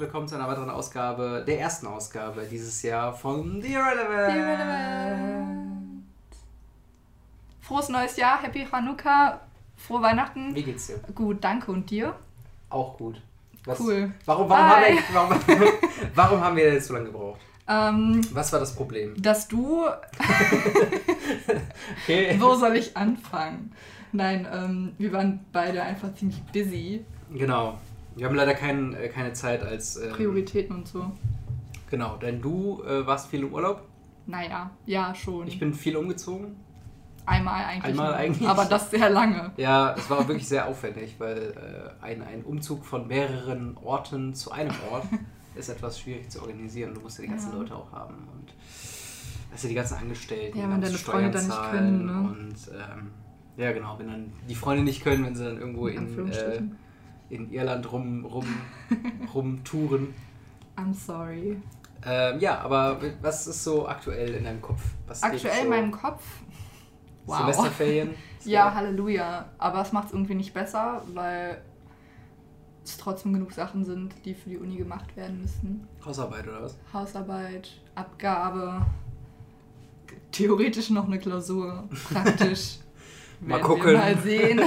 willkommen zu einer weiteren Ausgabe, der ersten Ausgabe dieses Jahr von The Irrelevant. The Irrelevant. Frohes neues Jahr, Happy Hanukkah, frohe Weihnachten. Wie geht's dir? Gut, danke und dir? Auch gut. Was, Cool. Warum, warum, haben wir, warum, warum haben wir jetzt so lange gebraucht? Ähm, Was war das Problem? dass du, Okay. wo soll ich anfangen? Nein, ähm, wir waren beide einfach ziemlich busy. Genau. Wir haben leider kein, äh, keine Zeit als. Ähm, Prioritäten und so. Genau, denn du äh, warst viel im Urlaub. Naja, ja, schon. Ich bin viel umgezogen. Einmal eigentlich. Einmal eigentlich. Aber das sehr lange. Ja, es war wirklich sehr aufwendig, weil äh, ein, ein Umzug von mehreren Orten zu einem Ort ist etwas schwierig zu organisieren. Du musst ja die ganzen Ja. Leute auch haben und hast ja die ganzen Angestellten, Ja, die wenn deine Freunde dann nicht können, ne? Und ähm, ja, genau, wenn dann die Freunde nicht können, wenn sie dann irgendwo In in, äh. In Irland rum, rum, rumtouren. I'm sorry. Ähm, ja, aber was ist so aktuell in deinem Kopf? Was Aktuell so? in meinem Kopf. Wow. Semesterferien? Ja, Halleluja. Aber es macht es irgendwie nicht besser, weil es trotzdem genug Sachen sind, die für die Uni gemacht werden müssen. Hausarbeit oder was? Hausarbeit, Abgabe, theoretisch noch eine Klausur, praktisch. Mal gucken. Wir mal sehen.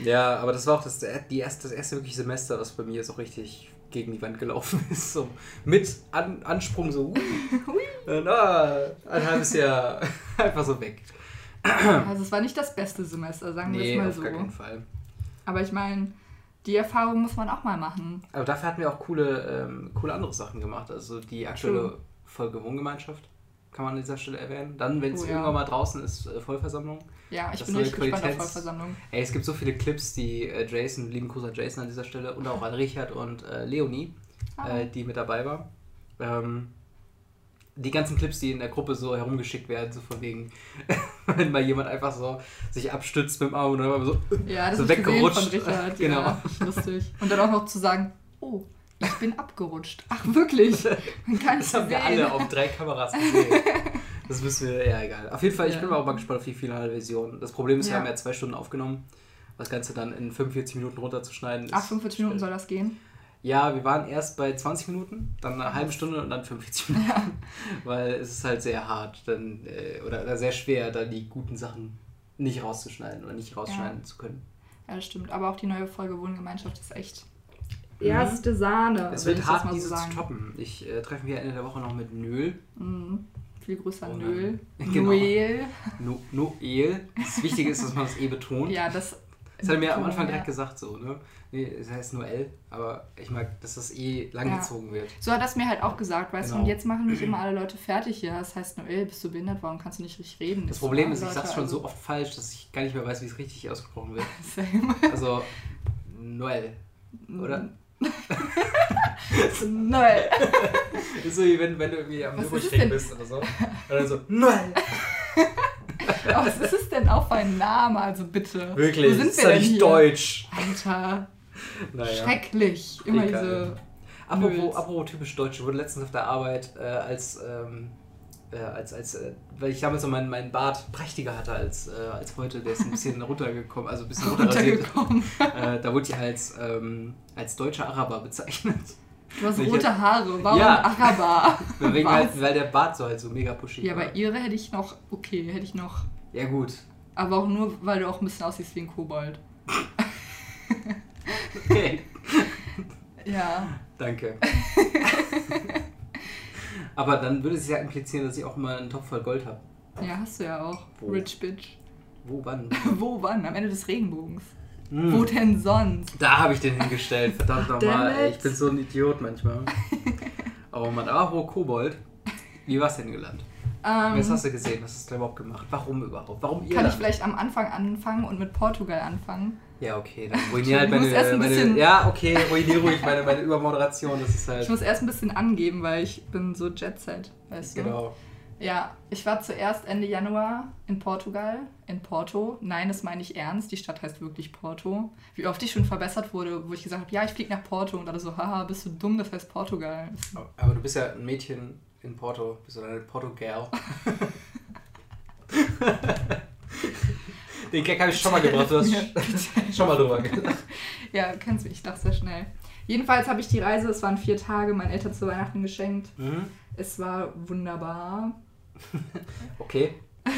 Ja, aber das war auch das, die erste, das erste wirklich Semester, was bei mir so richtig gegen die Wand gelaufen ist. So mit An Ansprung so, und, ah, ein halbes Jahr einfach so weg. Also es war nicht das beste Semester, sagen wir Nee, es mal auf so. gar keinen Fall. Aber ich meine, die Erfahrung muss man auch mal machen. Aber dafür hatten wir auch coole, ähm, coole andere Sachen gemacht. Also die aktuelle. Folge Wohngemeinschaft kann man an dieser Stelle erwähnen. Dann, wenn es Oh ja. irgendwann mal draußen ist, äh, Vollversammlung. Ja, ich Das bin richtig gespannt auf Qualitäts- Vollversammlung. Ey, es gibt so viele Clips, die äh, Jason, lieben an Jason an dieser Stelle und auch an Richard und äh, Leonie, Ah. äh, die mit dabei war. Ähm, die ganzen Clips, die in der Gruppe so herumgeschickt werden, so von wegen, wenn mal jemand einfach so sich abstützt mit dem Arm und dann so, Ja, das so weggerutscht. von Richard. Genau. Ja, lustig. Und dann auch noch zu sagen, oh, ich bin abgerutscht. Ach, wirklich? Man kann das haben wir sehen. alle auf drei Kameras gesehen. Das müssen wir, ja egal. Auf jeden Fall, ich Ja. bin auch mal gespannt auf die finale Version. Das Problem ist, wir Ja. haben ja zwei Stunden aufgenommen. Das Ganze dann in 45 Minuten runterzuschneiden. Ach, 45 Minuten soll das gehen? Ja, wir waren erst bei 20 Minuten, dann eine halbe Stunde und dann 45 Minuten. Weil es ist halt sehr hart dann, äh, oder, oder sehr schwer, dann die guten Sachen nicht rauszuschneiden oder nicht rausschneiden zu können. Ja, das stimmt. Aber auch die neue Folge Wohngemeinschaft ist echt. Erste Sahne. Es wird das hart, mal so diese zu toppen. Ich äh, treffe mich ja Ende der Woche noch mit Nöl. Mhm. Viel Grüße an Oh Nöl. nein. Genau. Noel. No, Noel. Das Wichtige ist, dass man das eh betont. Ja, das. Das hat er mir am Anfang ja. direkt gesagt, so, ne? Nee, es heißt Noel, aber ich mag, dass das eh langgezogen wird. So hat er es mir halt auch gesagt, weißt du, Genau. und jetzt machen mich immer alle Leute fertig hier. Das heißt, Noel, bist du behindert? Warum kannst du nicht richtig reden? Das so, Problem ist, ich sag's schon also- so oft falsch, dass ich gar nicht mehr weiß, wie es richtig ausgesprochen wird. Same. Also, Noel, oder? Noel. Das ist so wie wenn, wenn du irgendwie am denn? bist oder so. Und dann so, Noel! Aber was ist es denn auch für ein Name? Also bitte. Wirklich, Wo sind ist wir ja denn nicht hier? deutsch. Alter, Naja. schrecklich. Immer Egal. diese. Apropos, apropos typisch deutsch, ich wurde letztens auf der Arbeit äh, als, ähm, äh, als, als äh, weil ich damals so meinen, meinen Bart prächtiger hatte als, äh, als heute, der ist ein bisschen runtergekommen, also ein bisschen runtergekommen. äh, da wurde ich als, ähm, als deutscher Araber bezeichnet. Du hast Welche- rote Haare. Warum Ja. Araber? Wegen halt, weil der Bart so halt so mega pushig Ja, war. bei ihre hätte ich noch. Okay, hätte ich noch. Ja gut. Aber auch nur, weil du auch ein bisschen aussiehst wie ein Kobold. Okay. Ja. Danke. Aber dann würde es ja implizieren, dass ich auch immer einen Topf voll Gold habe. Ja, hast du ja auch. Wo? Rich Bitch. Wo, wann? Wo, wann? Am Ende des Regenbogens. Hm. Wo denn sonst? Da habe ich den hingestellt. Verdammt nochmal. Ich bin so ein Idiot manchmal. Oh Mann, aber Kobold. Wie war's denn gelandet? Ähm, Was hast du gesehen? Was hast du überhaupt gemacht? Warum überhaupt? Warum ihr? kann ich vielleicht am Anfang anfangen und mit Portugal anfangen? Ja, okay, dann ruinier halt meine, erst ein meine bisschen- Ja, okay, ruinier ruhig meine, meine Übermoderation. Das ist halt. Ich muss erst ein bisschen angeben, weil ich bin so Jet Set, weißt du? Genau. Ja, ich war zuerst Ende Januar in Portugal, in Porto. Nein, das meine ich ernst. Die Stadt heißt wirklich Porto. Wie oft ich schon verbessert wurde, wo ich gesagt habe, ja, ich fliege nach Porto und alle so, haha, bist du dumm, das heißt Portugal. Aber du bist ja ein Mädchen in Porto. Bist du eine Porto-Girl? Den Gag habe ich schon mal gebracht. Du hast Ja, schon mal drüber gelacht. Ja, kennst mich, ich dachte sehr schnell. Jedenfalls habe ich die Reise, es waren vier Tage, meinen Eltern zu Weihnachten geschenkt. Mhm. Es war wunderbar. Okay.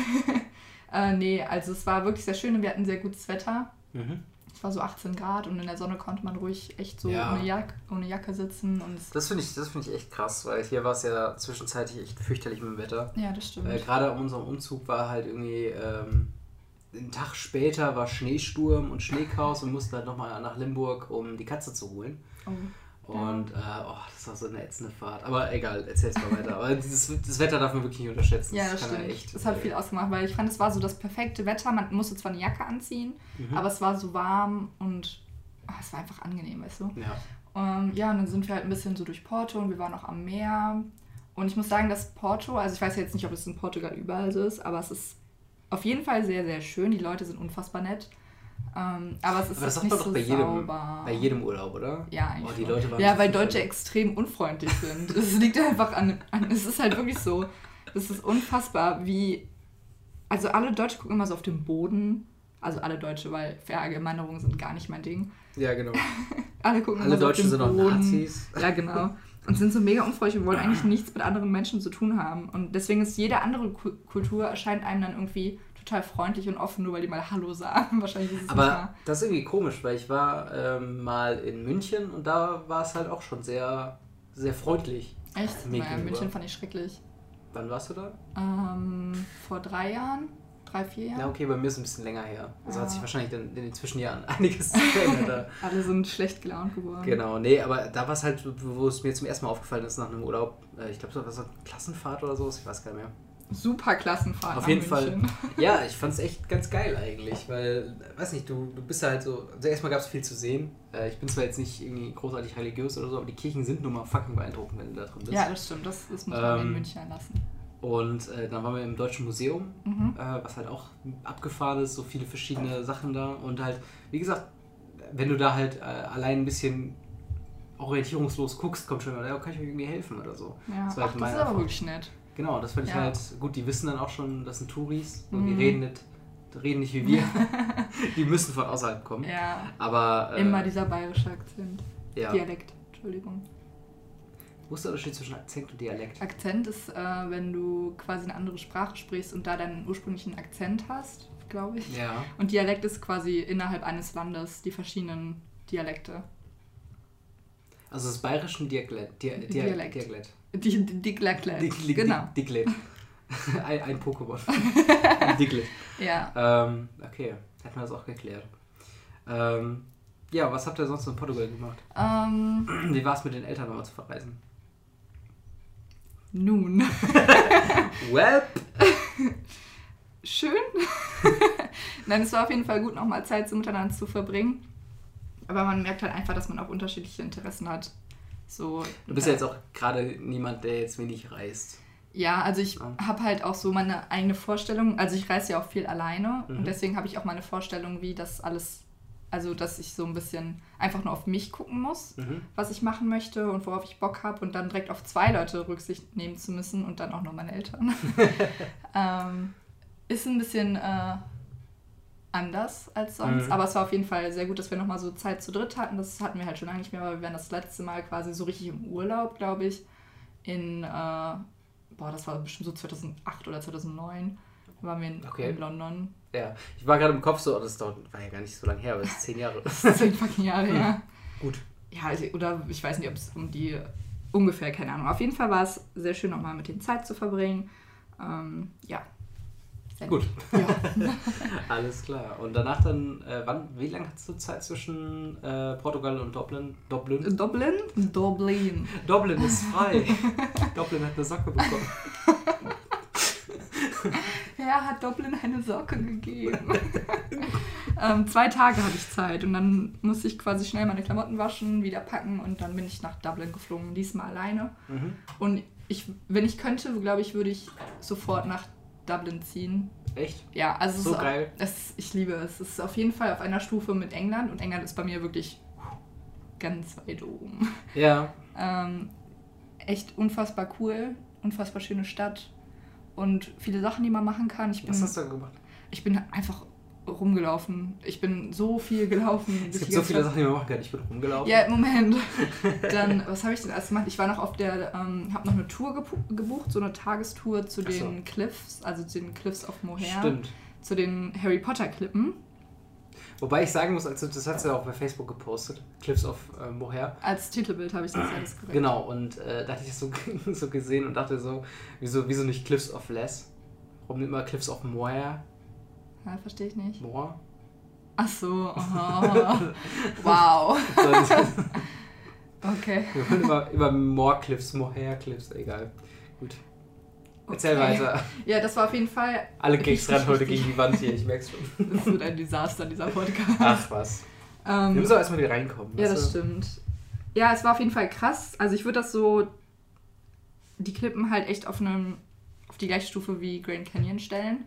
Äh, nee, also es war wirklich sehr schön und wir hatten sehr gutes Wetter. Mhm. Es war so 18 Grad und in der Sonne konnte man ruhig echt so Ja. ohne, Jack ohne Jacke sitzen. Und Das finde ich, das find ich echt krass, weil hier war es ja zwischenzeitlich echt fürchterlich mit dem Wetter. ja, das stimmt. Äh, Gerade an unserem Umzug war halt irgendwie, ähm, einen Tag später war Schneesturm und Schneechaos und wir mussten halt nochmal nach Limburg, um die Katze zu holen. oh. Und äh, oh, das war so eine ätzende Fahrt. Aber egal, erzähl's mal weiter. Aber dieses, das Wetter darf man wirklich nicht unterschätzen. Ja, das ja stimmt. echt, das hat äh, viel ausgemacht, weil ich fand, es war so das perfekte Wetter. Man musste zwar eine Jacke anziehen, Mhm. aber es war so warm und ah, es war einfach angenehm, weißt du? Ja. Ähm, ja, und dann sind wir halt ein bisschen so durch Porto und wir waren auch am Meer. Und ich muss sagen, dass Porto, also ich weiß jetzt nicht, ob es in Portugal überall so ist, aber es ist auf jeden Fall sehr, sehr schön. Die Leute sind unfassbar nett. Ähm, aber es ist Aber das nicht man doch so bei jedem, sauber. bei jedem Urlaub, oder? Ja, eigentlich. Oh, die schon. Leute waren ja, weil Deutsche voll. extrem unfreundlich sind. Es liegt einfach an, an. Es ist halt wirklich so. Es ist unfassbar, wie. Also, alle Deutsche gucken immer so auf den Boden. Also, alle Deutsche, weil Verallgemeinerungen sind gar nicht mein Ding. Ja, genau. Alle gucken Alle immer so auf Deutschen den sind auch. Nazis. Ja, genau. Und sind so mega unfreundlich und wollen eigentlich nichts mit anderen Menschen zu tun haben. Und deswegen ist jede andere Ku- Kultur erscheint einem dann irgendwie total freundlich und offen, nur weil die mal Hallo sagen. Wahrscheinlich ist es Aber das ist irgendwie komisch, weil ich war ähm, mal in München und da war es halt auch schon sehr, sehr freundlich. Echt? mir. München fand ich schrecklich. Wann warst du da? Ähm, vor drei Jahren? Drei, vier Ja, Jahren? okay, bei mir ist es ein bisschen länger her. Also hat sich Ah. wahrscheinlich in, in den Zwischenjahren einiges verändert. Alle sind schlecht gelaunt geworden. Genau, nee, aber da war es halt, wo es mir zum ersten Mal aufgefallen ist nach einem Urlaub. Äh, ich glaube, so war so eine Klassenfahrt oder so, ich weiß gar nicht mehr. Super Klassenfahrt. Auf jeden Fall. Ja, ich fand es echt ganz geil eigentlich, weil, weiß nicht, du, du bist halt so, also erstmal gab es viel zu sehen. Äh, ich bin zwar jetzt nicht irgendwie großartig religiös oder so, aber die Kirchen sind nun mal fucking beeindruckend, wenn du da drin bist. Ja, das stimmt. Das, das muss man in Ähm, München lassen. Und äh, dann waren wir im Deutschen Museum, Mhm. äh, was halt auch abgefahren ist, so viele verschiedene Sachen da. Und halt, wie gesagt, wenn du da halt äh, allein ein bisschen orientierungslos guckst, kommt schon mal, ja, kann ich euch irgendwie helfen oder so. Ja. das war halt Ach, das ist aber wirklich nett. Genau, das fand ich Ja. halt gut. Die wissen dann auch schon, das sind Touris und Mhm. die reden nicht, reden nicht wie wir. die müssen von außerhalb kommen. Ja. Aber äh, Immer dieser bayerische Akzent. ja. Dialekt, Entschuldigung. Wo ist der Unterschied zwischen Akzent und Dialekt? Akzent ist, äh, wenn du quasi eine andere Sprache sprichst und da deinen ursprünglichen Akzent hast, glaube ich. Ja. Und Dialekt ist quasi innerhalb eines Landes die verschiedenen Dialekte. Also das bayerischen Dialekt. Dia, Dia, Dialekt. Dialekt. Dialekt. Dick- Genau. Dicklet. ein, ein Pokémon. Dicklet. Ja. Ähm, okay, hätten wir das auch geklärt. Ähm, ja, was habt ihr sonst in Portugal gemacht? Ähm, Wie war es mit den Eltern nochmal zu verreisen? Nun. Well, Schön. Nein, es war auf jeden Fall gut, nochmal Zeit so miteinander zu verbringen. Aber man merkt halt einfach, dass man auch unterschiedliche Interessen hat. So, du bist ja jetzt auch gerade niemand, der jetzt wenig reist. Ja, also ich Ja. habe halt auch so meine eigene Vorstellung. Also ich reise ja auch viel alleine Mhm. und deswegen habe ich auch meine Vorstellung, wie das alles, also dass ich so ein bisschen einfach nur auf mich gucken muss, Mhm. was ich machen möchte und worauf ich Bock habe und dann direkt auf zwei Leute Rücksicht nehmen zu müssen und dann auch noch meine Eltern. ähm, ist ein bisschen äh, anders als sonst, Mhm. aber es war auf jeden Fall sehr gut, dass wir nochmal so Zeit zu dritt hatten. Das hatten wir halt schon lange nicht mehr, weil wir waren das letzte Mal quasi so richtig im Urlaub, glaube ich, in, äh, boah, das war bestimmt so 2008 oder 2009, waren wir in, Okay. in London. Ja, ich war gerade im Kopf so, oh, das dauert, war ja gar nicht so lange her, aber es ist zehn Jahre. Zehn fucking Jahre her. Gut. Ja, also, oder ich weiß nicht, ob es um die ungefähr, keine Ahnung. Auf jeden Fall war es sehr schön, nochmal mit denen Zeit zu verbringen. Ähm, ja. Sehr Gut. Ja. Alles klar. Und danach dann, äh, wann, wie lange hattest du Zeit zwischen äh, Portugal und Dublin? Dublin? Dublin? Dublin. Dublin ist frei. Dublin hat eine Socke bekommen. Wer hat Dublin eine Socke gegeben? ähm, zwei Tage hatte ich Zeit und dann musste ich quasi schnell meine Klamotten waschen, wieder packen und dann bin ich nach Dublin geflogen, diesmal alleine. Mhm. Und ich, wenn ich könnte, glaube ich, würde ich sofort nach Dublin ziehen. Echt? Ja, also So es ist, geil. Es, ich liebe es. Es ist auf jeden Fall auf einer Stufe mit England und England ist bei mir wirklich ganz weit oben. Ja. Ähm, echt unfassbar cool, unfassbar schöne Stadt und viele Sachen, die man machen kann. Ich bin, Was hast du gemacht? ich bin einfach rumgelaufen. Ich bin so viel gelaufen. Es gibt so viele Sachen, die man machen kann. Ich bin rumgelaufen. Ja, Moment. Dann, was habe ich denn erst gemacht? Ich war noch auf der, ähm, habe noch eine Tour gebucht, so eine Tagestour zu den so. Cliffs, also zu den Cliffs of Moher. Stimmt. Zu den Harry Potter Klippen. Wobei ich sagen muss, also das hat sie ja auch bei Facebook gepostet, Cliffs of äh, Moher. Als Titelbild habe ich das alles korrekt. Genau, und äh, da hatte ich das so, so gesehen und dachte so, wieso, wieso nicht Cliffs of Less? Warum nicht mal Cliffs of Moher? Ja, verstehe ich nicht. Moor? Ach so, aha. wow. okay. Wir wollen immer, immer Moorcliffs, Mohercliffs, egal. Gut. Erzähl okay. weiter. Ja, das war auf jeden Fall. Alle Gigs rennen heute gegen die Wand hier, ich merk's schon. Das wird ein Desaster, dieser Podcast. Ach was. Ähm, Wir müssen auch erstmal wieder reinkommen. Ja, das du? stimmt. Ja, es war auf jeden Fall krass. Also ich würde das so. Die Klippen halt echt auf einem. auf die gleiche Stufe wie Grand Canyon stellen.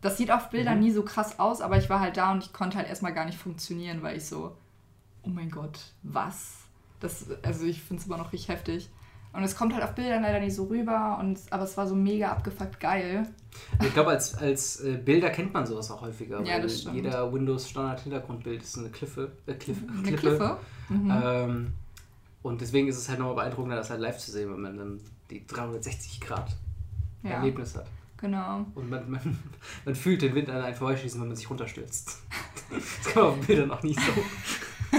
Das sieht auf Bildern mhm. nie so krass aus, aber ich war halt da und ich konnte halt erstmal gar nicht funktionieren, weil ich so. Oh mein Gott, was? Das, also ich finde es immer noch richtig heftig. Und es kommt halt auf Bildern leider nicht so rüber, und, aber es war so mega abgefuckt geil. Ich glaube, als, als äh, Bilder kennt man sowas auch häufiger. Ja, das stimmt. Jeder Windows-Standard-Hintergrundbild ist eine Kliffe. Äh, Cliff, eine Klippe. Kliffe? Mhm. Ähm, und deswegen ist es halt nochmal beeindruckender, das halt live zu sehen, wenn man dann die 360 Grad ja. Erlebnis hat. Genau. Und man, man, man fühlt den Wind an einen vorbeischießen, wenn man sich runterstürzt. Das kann man auf Bildern auch nicht so.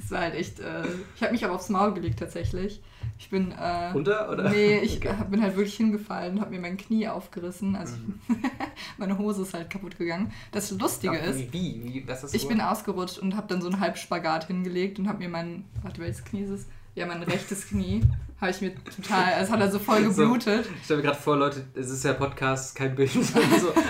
das war halt echt. Äh, ich habe mich auch aufs Maul gelegt tatsächlich. Ich bin. Äh, Runter oder? Nee, ich okay. bin halt wirklich hingefallen und habe mir mein Knie aufgerissen. Also mhm. meine Hose ist halt kaputt gegangen. Das Lustige Ach, ist. Wie? wie? Was ist ich bin ausgerutscht und habe dann so einen Halbspagat hingelegt und habe mir mein. Warte, welches Knie ist es? Ja, mein rechtes Knie habe ich mir total, es hat er so voll geblutet. So, ich stelle mir gerade vor, Leute, es ist ja Podcast, kein Bild. so,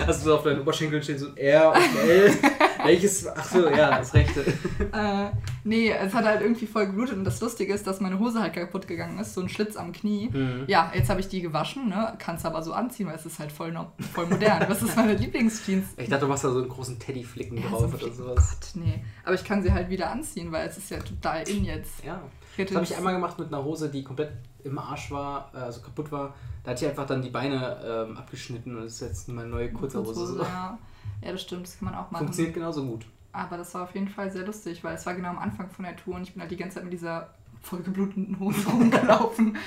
hast du so auf deinen Oberschenkeln stehen so R und L. Welches? Ach so, ja, das rechte. äh, nee, es hat halt irgendwie voll geblutet und das Lustige ist, dass meine Hose halt kaputt gegangen ist, so ein Schlitz am Knie. Mhm. Ja, jetzt habe ich die gewaschen, ne? Kannst aber so anziehen, weil es ist halt voll, voll modern. Das ist meine Lieblingsjeans. Ich dachte, du machst da so einen großen Teddy-Flicken ja, drauf so oder sowas. Gott, nee. Aber ich kann sie halt wieder anziehen, weil es ist ja total in jetzt. Ja. Das habe ich einmal gemacht mit einer Hose, die komplett im Arsch war, äh, also kaputt war. Da hat ich einfach dann die Beine ähm, abgeschnitten und das ist jetzt meine neue kurze Hose. Ja. Ja, das stimmt, das kann man auch machen. Funktioniert genauso gut. Aber das war auf jeden Fall sehr lustig, weil es war genau am Anfang von der Tour und ich bin halt die ganze Zeit mit dieser vollgebluteten Hose rumgelaufen.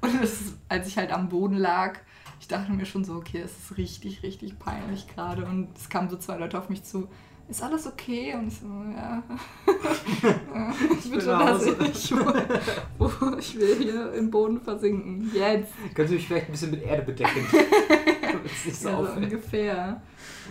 und das, als ich halt am Boden lag, ich dachte mir schon so, okay, es ist richtig, richtig peinlich gerade. Und es kamen so zwei Leute auf mich zu ist alles okay? Und ich so, ja. ich bitte lass ich. ich will hier im Boden versinken. Jetzt. Könntest du mich vielleicht ein bisschen mit Erde bedecken? so, ja, so ungefähr.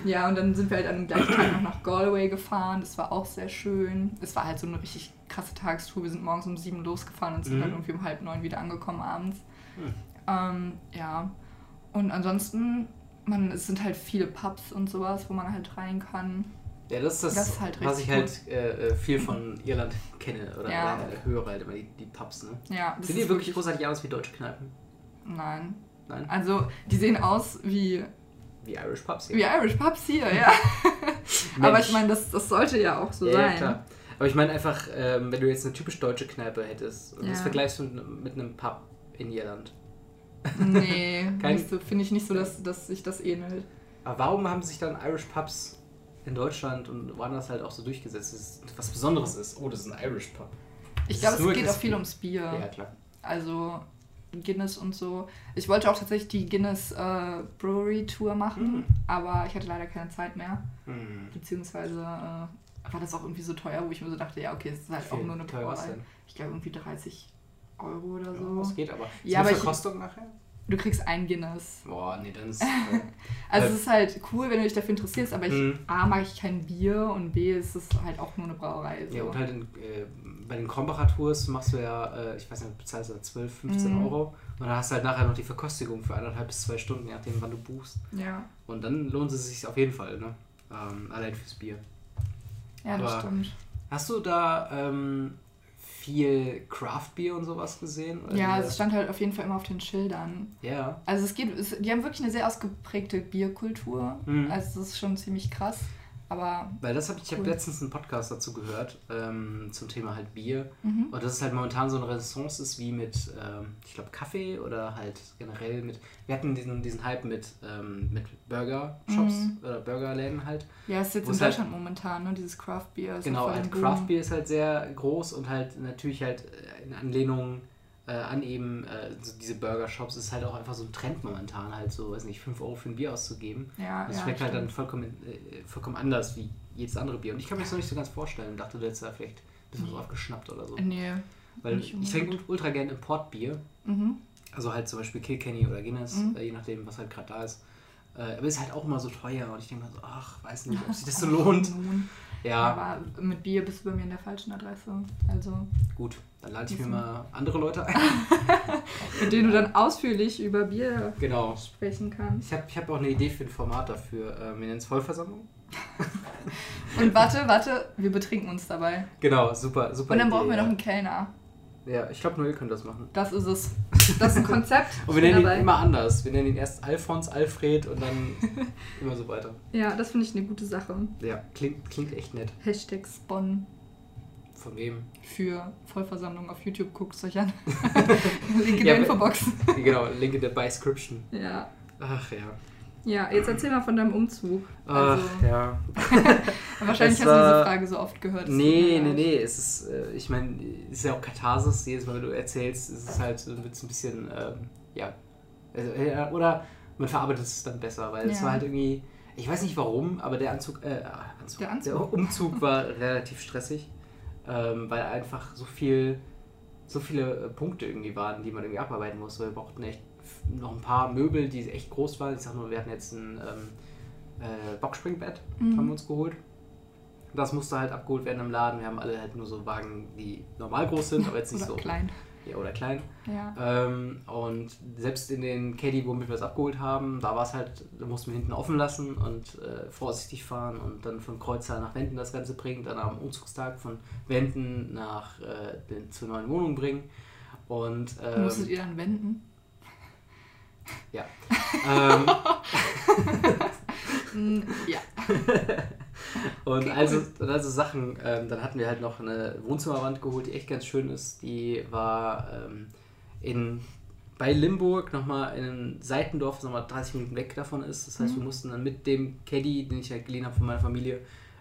Ja, und dann sind wir halt an dem gleichen Tag noch nach Galway gefahren. Das war auch sehr schön. Es war halt so eine richtig krasse Tagestour. Wir sind morgens um sieben losgefahren und sind mhm. dann irgendwie um halb neun wieder angekommen abends. Mhm. Ähm, ja. Und ansonsten, man, es sind halt viele Pubs und sowas, wo man halt rein kann. Ja, das ist das, das ist halt was ich halt äh, äh, viel von Irland kenne oder ja. höre halt immer die, die Pubs. Ne? Ja, Sind die wirklich großartig aus wie deutsche Kneipen? Nein. Nein? Also, die sehen aus wie... Wie Irish Pubs hier. Wie Irish Pubs hier, ja. Aber ich meine, das, das sollte ja auch so ja, sein. Ja, klar. Aber ich meine einfach, ähm, wenn du jetzt eine typisch deutsche Kneipe hättest und das vergleichst du mit einem Pub in Irland. Nee, so, finde ich nicht so, dass, dass sich das ähnelt. Aber warum haben sich dann Irish Pubs in Deutschland und woanders halt auch so durchgesetzt ist, was Besonderes ist. Oh, das ist ein Irish Pub. Ich glaube, es geht auch viel ums Bier. Ja, klar. Also Guinness und so. Ich wollte auch tatsächlich die Guinness äh, Brewery Tour machen, mhm. aber ich hatte leider keine Zeit mehr. Mhm. Beziehungsweise äh, war das auch irgendwie so teuer, wo ich mir so dachte, ja, okay, es ist halt auch nur eine Brauerei. Ich glaube irgendwie 30 Euro oder so. Ja, das geht aber. Ist ja, aber ich, nachher? Du kriegst ein Guinness. Boah, nee, dann ist. Äh, also, es ist halt cool, wenn du dich dafür interessierst, aber ich, mhm. A, mag ich kein Bier und B, ist es halt auch nur eine Brauerei. So. Ja, und halt in, äh, bei den Krombacher Tours machst du ja, äh, ich weiß nicht, bezahlst du 12, 15 mhm. Euro und dann hast du halt nachher noch die Verkostigung für eineinhalb bis zwei Stunden, je nachdem, wann du buchst. Ja. Und dann lohnt es sich auf jeden Fall, ne? Ähm, allein fürs Bier. Ja, das aber stimmt. Hast du da. Ähm, viel Craft-Bier und sowas gesehen? ja, es stand halt auf jeden Fall immer auf den Schildern. Ja. Also es geht, es, die haben wirklich eine sehr ausgeprägte Bierkultur. Mhm. Also das ist schon ziemlich krass. Aber Weil das habe ich, ich habe Cool. letztens einen Podcast dazu gehört, ähm, zum Thema halt Bier. Mhm. Und dass es halt momentan so eine Renaissance ist wie mit, ähm, ich glaube, Kaffee oder halt generell mit. Wir hatten diesen, diesen Hype mit, ähm, mit Burger-Shops Mhm. oder Burgerläden halt. ja, ist jetzt in halt- Deutschland momentan, ne? Dieses Craft Beer. Genau, halt. Craft Beer ist halt sehr groß und halt natürlich halt äh, in Anlehnung äh, an eben äh, so diese Burger-Shops ist halt auch einfach so ein Trend momentan, halt so, weiß nicht, 5 Euro für ein Bier auszugeben. Ja, Das ja, schmeckt halt dann vollkommen, äh, vollkommen anders wie jedes andere Bier. Und ich kann mir das noch nicht so ganz vorstellen. Dachte, du hättest da vielleicht ein bisschen so aufgeschnappt oder so. Nee. Weil ich trinke ultra gerne Importbier. Mhm. Also halt zum Beispiel Kilkenny oder Guinness, Mhm. äh, je nachdem, was halt gerade da ist. Äh, aber ist halt auch immer so teuer und ich denke mir so, ach, weiß nicht, ob sich das so lohnt. Ja, Aber mit Bier bist du bei mir in der falschen Adresse. Also, gut, dann lade ich mir mal andere Leute ein. mit denen du dann ausführlich über Bier Genau. sprechen kannst. Ich habe ich hab auch eine Idee für ein Format dafür. Äh, wir nennen es Vollversammlung. Und warte, warte, wir betrinken uns dabei. Genau, super, super. Und dann Idee, brauchen wir ja. noch einen Kellner. Ja, ich glaube, nur ihr könnt das machen. Das ist es. Das ist ein Konzept. Und wir nennen ihn dabei. immer anders. Wir nennen ihn erst Alfons, Alfred und dann immer so weiter. Ja, das finde ich eine gute Sache. Ja, klingt, klingt echt nett. Hashtag Spon Von wem? für Vollversammlung auf YouTube. Guckt es euch an. Link in Ja, der Infobox. genau, Link in der Description. Ja. Ach ja. Ja, jetzt erzähl mal von deinem Umzug. Ach Also, ja. wahrscheinlich Es hast du diese war- Frage so oft gehört. es Nee, nee, nee. Es ist, äh, ich meine, es ist ja auch Katharsis. Jedes Mal, wenn du erzählst, ist es halt, so- wird's ein bisschen, ähm, ja. Also, äh, oder man verarbeitet es dann besser, weil es Ja. war halt irgendwie, ich weiß nicht warum, aber der Anzug, äh, Anzug, Der Anzug. Umzug war relativ stressig, ähm, weil einfach so viel, so viele äh, Punkte irgendwie waren, die man irgendwie abarbeiten musste. Wir brauchten echt noch ein paar Möbel, die echt groß waren. Ich sag nur, wir hatten jetzt ein ähm, äh, Boxspringbett, Mhm. haben wir uns geholt. Das musste halt abgeholt werden im Laden. Wir haben alle halt nur so Wagen, die normal groß sind, aber jetzt nicht Oder so klein. Ja, oder klein. Ja. Ähm, und selbst in den Caddy, womit wir es abgeholt haben, da war es halt, da mussten wir hinten offen lassen und äh, vorsichtig fahren und dann von Kreuztal nach Wenden das Ganze bringen, dann am Umzugstag von Wenden nach äh, den, zur neuen Wohnung bringen. Und ähm, Musstet ihr dann wenden? ja. ähm, ja. Und Okay, also, und also Sachen, ähm, dann hatten wir halt noch eine Wohnzimmerwand geholt, die echt ganz schön ist. Die war ähm, in, bei Limburg nochmal in einem Seitendorf, das nochmal 30 Minuten weg davon ist. Das heißt, Mhm. wir mussten dann mit dem Caddy, den ich halt geliehen habe von meiner Familie,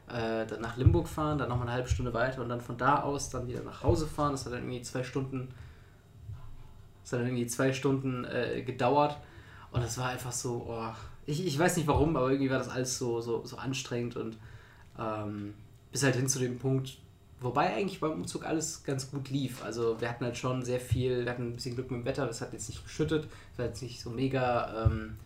äh, dann nach Limburg fahren, dann nochmal eine halbe Stunde weiter und dann von da aus dann wieder nach Hause fahren. Das hat dann irgendwie zwei Stunden, das hat dann irgendwie zwei Stunden äh, gedauert. Und das war einfach so, oh, ich, ich weiß nicht warum, aber irgendwie war das alles so, so, so anstrengend und ähm, bis halt hin zu dem Punkt, wobei eigentlich beim Umzug alles ganz gut lief. Also wir hatten halt schon sehr viel, wir hatten ein bisschen Glück mit dem Wetter, das hat jetzt nicht geschüttet, es war jetzt nicht so mega, ähm,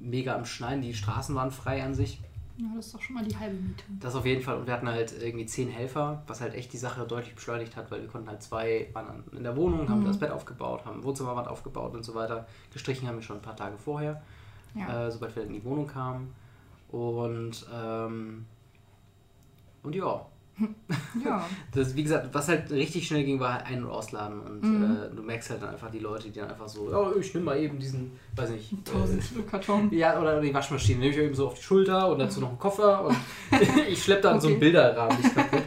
mega am Schneien, die Straßen waren frei an sich. ja. Das ist doch schon mal die halbe Miete. Das auf jeden Fall. Und wir hatten halt irgendwie zehn Helfer, was halt echt die Sache deutlich beschleunigt hat, weil wir konnten halt zwei, waren in der Wohnung, haben Mhm. das Bett aufgebaut, haben Wohnzimmerwand aufgebaut und so weiter. Gestrichen haben wir schon ein paar Tage vorher, Ja. äh, sobald wir in die Wohnung kamen. Und, ähm, und ja, ja. das, wie gesagt, was halt richtig schnell ging, war halt ein- und ausladen. Und Mhm. äh, du merkst halt dann einfach die Leute, die dann einfach so, ja, ich nehme mal eben diesen, weiß nicht, 1000 äh, Karton. ja, oder die Waschmaschine nehme ich eben so auf die Schulter und dazu noch einen Koffer und ich schleppe dann so einen Okay. Bilderrahmen nicht kaputt.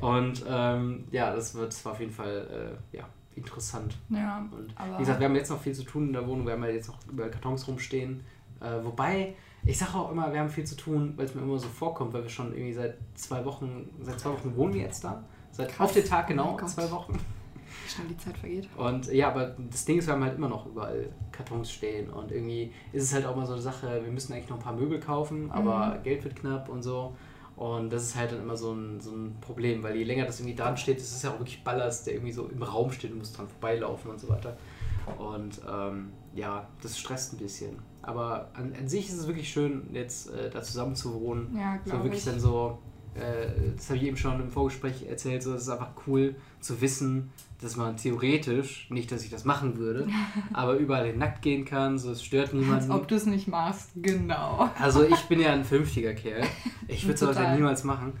Und ähm, ja, das, wird, das war auf jeden Fall äh, ja, interessant. Ja. Und wie gesagt, wir haben jetzt noch viel zu tun in der Wohnung, wir haben ja jetzt noch über Kartons rumstehen. Äh, wobei, ich sage auch immer, wir haben viel zu tun, weil es mir immer so vorkommt, weil wir schon irgendwie seit zwei Wochen, seit zwei Wochen wohnen wir jetzt da. Seit Krass. auf den Tag Oh genau, Gott. zwei Wochen. Wie schnell die Zeit vergeht. Und ja, aber das Ding ist, wir haben halt immer noch überall Kartons stehen und irgendwie ist es halt auch mal so eine Sache, wir müssen eigentlich noch ein paar Möbel kaufen, aber Geld wird knapp und so. Und das ist halt dann immer so ein, so ein Problem, weil je länger das irgendwie dran steht, das ist ja auch wirklich Ballast, der irgendwie so im Raum steht und muss dran vorbeilaufen und so weiter. Und ähm, ja, das stresst ein bisschen. Aber an, an sich ist es wirklich schön, jetzt äh, da zusammen zu wohnen. Ja, So wirklich ich. dann so, das habe ich eben schon im Vorgespräch erzählt, so, es ist einfach cool zu wissen, dass man theoretisch, nicht, dass ich das machen würde, aber überall hin nackt gehen kann, so es stört Als niemanden. ob du es nicht machst. Genau. Also ich bin ja ein vernünftiger Kerl. Ich würde sowas ja niemals machen.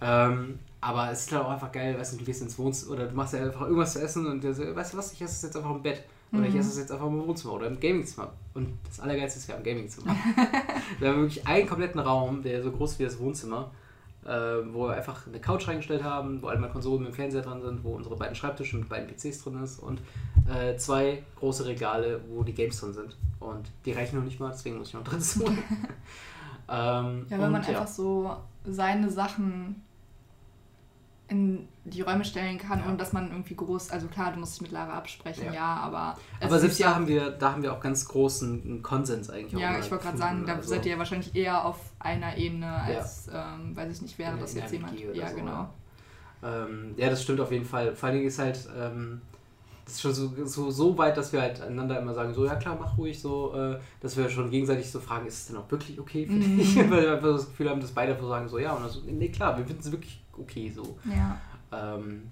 Ähm, aber es ist halt auch einfach geil, weißt du, du gehst ins Wohnzimmer oder du machst ja einfach irgendwas zu essen und der so, weißt du was, ich esse es jetzt einfach im Bett. Oder ich esse es jetzt einfach im Wohnzimmer oder im Gamingzimmer. Und das Allergeilste ist ja im Gamingzimmer. wir haben wirklich einen kompletten Raum, der so groß ist wie das Wohnzimmer, äh, wo wir einfach eine Couch reingestellt haben, wo alle meine Konsolen mit dem Fernseher dran sind, wo unsere beiden Schreibtische mit beiden PCs drin ist und äh, zwei große Regale, wo die Games drin sind. Und die reichen noch nicht mal, deswegen muss ich noch drin holen. ähm, ja, wenn man einfach so seine Sachen in die Räume stellen kann Ja. und dass man irgendwie groß, also klar, du musst dich mit Lara absprechen, Ja. ja, aber Aber selbst ja, da haben wir, da haben wir auch ganz großen Konsens eigentlich. ja, ich wollte gerade sagen, da Also, seid ihr ja wahrscheinlich eher auf einer Ebene als, ähm, weiß ich nicht, wäre in- das in jetzt jemand. Ja, so, genau. Ähm, ja, das stimmt auf jeden Fall. Vor allen Dingen ist halt, ähm, das ist schon so, so, so weit, dass wir halt einander immer sagen, so, ja klar, mach ruhig so, äh, dass wir schon gegenseitig so fragen, ist es denn auch wirklich okay für Mhm. dich? Weil wir einfach das Gefühl haben, dass beide einfach sagen, so, ja, und also, nee, klar, wir finden es wirklich okay so. Ja. Ähm,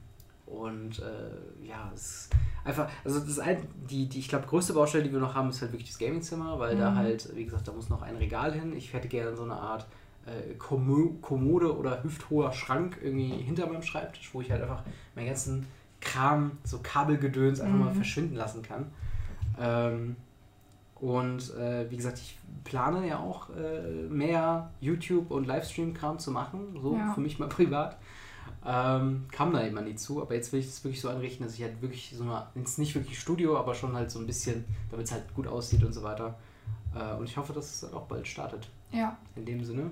und äh, ja, es ist einfach, also das ist ein, die, die, ich glaube, größte Baustelle, die wir noch haben, ist halt wirklich das Gamingzimmer, weil da Mhm. halt, wie gesagt, da muss noch ein Regal hin. Ich hätte gerne so eine Art äh, Kommo- Kommode oder hüfthoher Schrank irgendwie hinter meinem Schreibtisch, wo ich halt einfach meinen ganzen Kram, so Kabelgedöns einfach mal Mhm. verschwinden lassen kann. Ähm, und äh, wie gesagt, ich plane ja auch äh, mehr YouTube- und Livestream-Kram zu machen, so Ja. für mich mal privat. Ähm, kam da immer nie zu, aber jetzt will ich das wirklich so einrichten, dass ich halt wirklich so eine, jetzt nicht wirklich Studio, aber schon halt so ein bisschen, damit es halt gut aussieht und so weiter. Äh, und ich hoffe, dass es halt auch bald startet. Ja, In dem Sinne,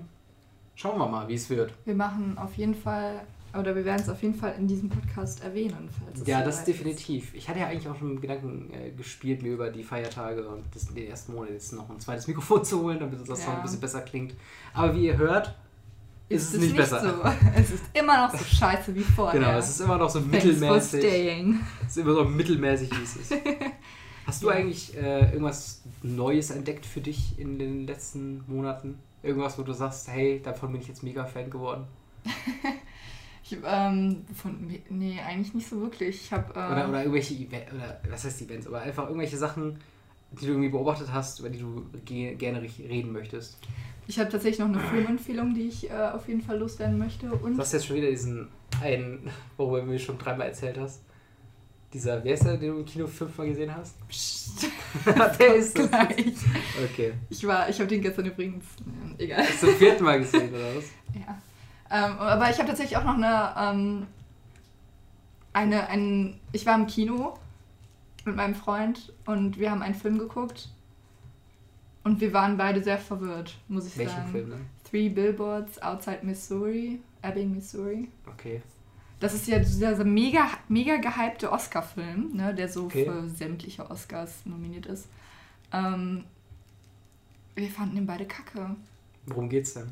schauen wir mal, wie es wird. wir machen auf jeden Fall, oder wir werden es auf jeden Fall in diesem Podcast erwähnen, falls es Ja, soweit das ist. definitiv. Ich hatte ja eigentlich auch schon mit Gedanken äh, gespielt, mir über die Feiertage und das, den ersten Monat jetzt noch ein zweites Mikrofon zu holen, damit das Ja. noch ein bisschen besser klingt. Aber wie ihr hört, ist, es nicht, besser. so. Es ist immer noch so scheiße wie vorher. Genau, es ist immer noch so Thanks for mittelmäßig. staying. Es ist immer so mittelmäßig, wie es ist. Hast du Ja. eigentlich äh, irgendwas Neues entdeckt für dich in den letzten Monaten? Irgendwas, wo du sagst, hey, davon bin ich jetzt mega Fan geworden? Ich, ähm, von, nee, eigentlich nicht so wirklich. Ich habe äh, Oder, oder irgendwelche Events, oder was heißt Events, aber einfach irgendwelche Sachen, die du irgendwie beobachtet hast, über die du ge gerne re- reden möchtest. ich habe tatsächlich noch eine Filmempfehlung, die ich äh, auf jeden Fall loswerden möchte. Und Du hast jetzt schon wieder diesen einen, worüber du mir schon dreimal erzählt hast. Dieser, wer ist der, den du im Kino fünfmal gesehen hast? Psst, der ist das. gleich. Okay. Ich war, ich habe den gestern übrigens, äh, egal. Hast du zum vierten Mal gesehen, oder was? Ja. Ähm, aber ich habe tatsächlich auch noch eine, ähm, eine, ein, ich war im Kino mit meinem Freund und wir haben einen Film geguckt und wir waren beide sehr verwirrt, muss ich Welchen sagen. Film denn? Three Billboards Outside Missouri, Ebbing, Missouri. Okay. Das ist ja dieser mega, mega gehypte Oscar-Film, ne, der so Okay. für sämtliche Oscars nominiert ist. Ähm, wir fanden ihn beide kacke. Worum geht's denn?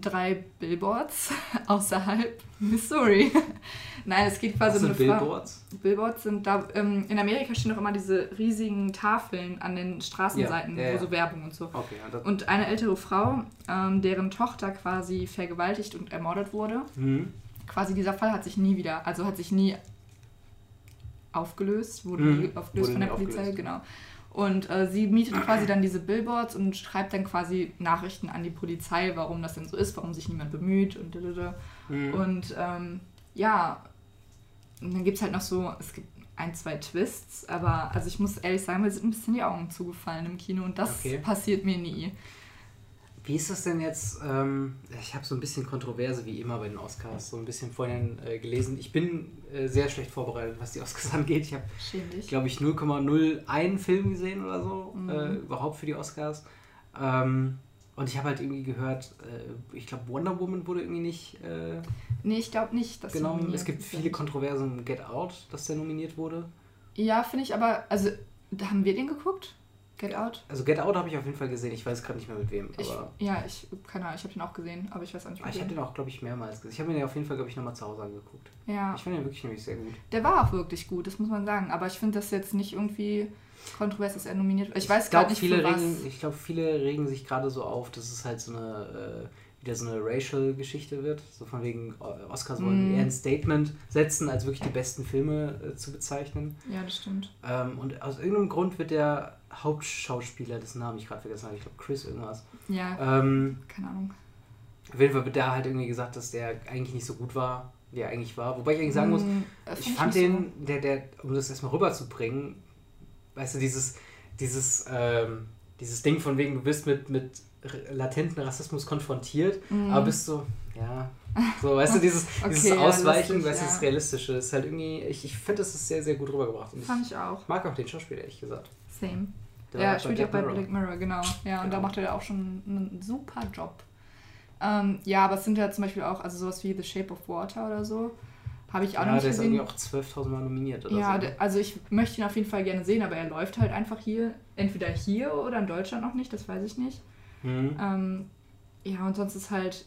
Drei Billboards außerhalb Missouri. Nein, es geht quasi Was um sind eine Frau. Billboards? Billboards sind da, ähm, in Amerika stehen doch immer diese riesigen Tafeln an den Straßenseiten, Ja, ja, wo ja. so Werbung und so. Okay, das, Und eine ältere Frau, ähm, deren Tochter quasi vergewaltigt und ermordet wurde. mhm. Quasi dieser Fall hat sich nie wieder, also hat sich nie aufgelöst, wurde Mhm. aufgelöst Wurde von der Polizei, aufgelöst. genau. Und äh, sie mietet quasi dann diese Billboards und schreibt dann quasi Nachrichten an die Polizei, warum das denn so ist, warum sich niemand bemüht und da, da, da. Mhm. Und ähm, ja, und dann gibt es halt noch so, es gibt ein, zwei Twists, aber also ich muss ehrlich sagen, mir sind ein bisschen die Augen zugefallen im Kino und das Okay. passiert mir nie. Wie ist das denn jetzt? Ähm, ich habe so ein bisschen Kontroverse wie immer bei den Oscars, so ein bisschen vorhin äh, gelesen. Ich bin äh, sehr schlecht vorbereitet, was die Oscars angeht. Ich habe, glaube ich, 0,01 Film gesehen oder so, Mhm. äh, überhaupt für die Oscars. Ähm, und ich habe halt irgendwie gehört, äh, ich glaube, Wonder Woman wurde irgendwie nicht äh, Nee, ich glaube nicht, dass genommen. Es gibt sind. viele Kontroversen um Get Out, dass der nominiert wurde. Ja, finde ich aber, also, haben wir den geguckt? Get Out? Also Get Out habe ich auf jeden Fall gesehen. Ich weiß gerade nicht mehr mit wem. Ich, ja, ich, keine Ahnung, ich habe den auch gesehen, aber ich weiß auch nicht Ah, mit ich habe den auch, glaube ich, mehrmals gesehen. Ich habe mir den auf jeden Fall, glaube ich, nochmal zu Hause angeguckt. Ja, Ich fand den wirklich nämlich sehr gut. der war auch wirklich gut, das muss man sagen. Aber ich finde das jetzt nicht irgendwie kontrovers, dass er nominiert wird. Ich weiß gar nicht, viele regen, Ich glaube, viele regen sich gerade so auf, dass es halt so eine, äh, wieder so eine Racial-Geschichte wird. So von wegen, äh, Oscars wollen Mm. eher ein Statement setzen, als wirklich die besten Filme äh, zu bezeichnen. Ja, das stimmt. Ähm, und aus irgendeinem Grund wird der Hauptschauspieler, dessen Namen ich gerade vergessen habe, ich glaube Chris irgendwas, Ja, ähm, keine Ahnung. auf jeden Fall wird da halt irgendwie gesagt, dass der eigentlich nicht so gut war, wie er eigentlich war. Wobei ich eigentlich sagen muss, Hm, ich fand den, der, der, um das erstmal rüberzubringen, weißt du, dieses, dieses, ähm, dieses Ding von wegen, du bist mit, mit latenten Rassismus konfrontiert, mhm. aber bist so, ja, so, weißt du, dieses, okay, dieses Ausweichen, weißt du, ja. das Realistische ist halt irgendwie, ich, ich finde, das ist sehr, sehr gut rübergebracht. Und Fand ich auch. Mag auch den Schauspieler, ehrlich gesagt. Same. Der ja, spielt ja bei Black Mirror, genau. Ja, und genau. da macht er auch schon einen super Job. Ähm, ja, aber es sind ja zum Beispiel auch, also sowas wie The Shape of Water oder so, habe ich auch ja, noch nicht gesehen. Ja, der ist irgendwie auch 12.000 Mal nominiert oder ja, so. Ja, also ich möchte ihn auf jeden Fall gerne sehen, aber er läuft halt einfach hier, entweder hier oder in Deutschland noch nicht, das weiß ich nicht. Mhm. Ähm, ja, und sonst ist halt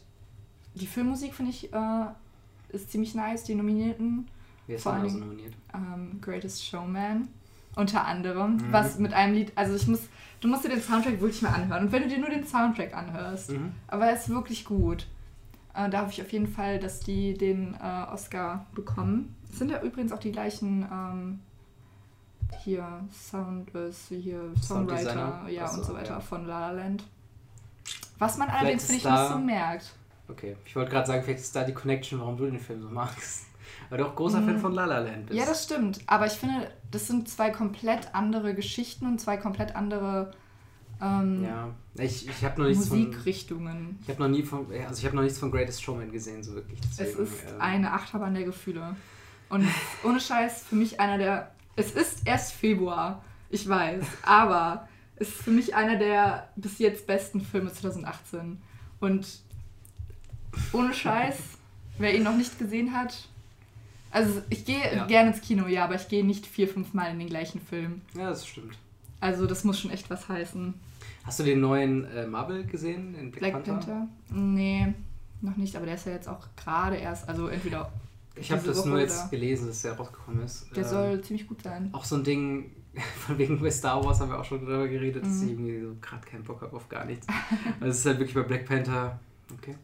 die Filmmusik, finde ich, äh, ist ziemlich nice, die Nominierten. Wer ist denn so nominiert? Ähm, Greatest Showman, unter anderem. Mhm. Was mit einem Lied, also ich muss, du musst dir den Soundtrack wirklich mal anhören. Und wenn du dir nur den Soundtrack anhörst, mhm. aber er ist wirklich gut. Äh, da hoffe ich auf jeden Fall, dass die den äh, Oscar bekommen. Es sind ja übrigens auch die gleichen ähm, hier Sound, äh, hier Songwriter, ja Achso, und so weiter ja. von La La Land. Was man allerdings, finde ich, nicht so merkt. Okay, ich wollte gerade sagen, vielleicht ist da die Connection, warum du den Film so magst. Weil du auch großer mhm. Fan von La La Land bist. Ja, das stimmt. Aber ich finde, das sind zwei komplett andere Geschichten und zwei komplett andere ähm, ja, ich, ich habe noch nichts Musikrichtungen. Von, ich habe noch nie von, also ich habe noch nichts von Greatest Showman gesehen, so wirklich. Deswegen, es ist ähm, eine Achterbahn der Gefühle. Und ohne Scheiß, für mich einer der. Es ist erst Februar, ich weiß, aber es ist für mich einer der bis jetzt besten Filme 2018. Und ohne Scheiß, wer ihn noch nicht gesehen hat. Also ich gehe ja. gerne ins Kino, ja, aber ich gehe nicht vier, fünf Mal in den gleichen Film. Ja, das stimmt. Also das muss schon echt was heißen. Hast du den neuen äh, Marvel gesehen in Black, Black Panther? Panther? Nee, noch nicht, aber der ist ja jetzt auch gerade erst, also entweder. Ich habe das Woche nur jetzt gelesen, dass der rausgekommen ist. Der ähm, soll ziemlich gut sein. Auch so ein Ding, von wegen bei Star Wars haben wir auch schon darüber geredet, mhm. dass ich irgendwie so gerade keinen Bock habe auf gar nichts. also es ist halt wirklich bei Black Panther, okay.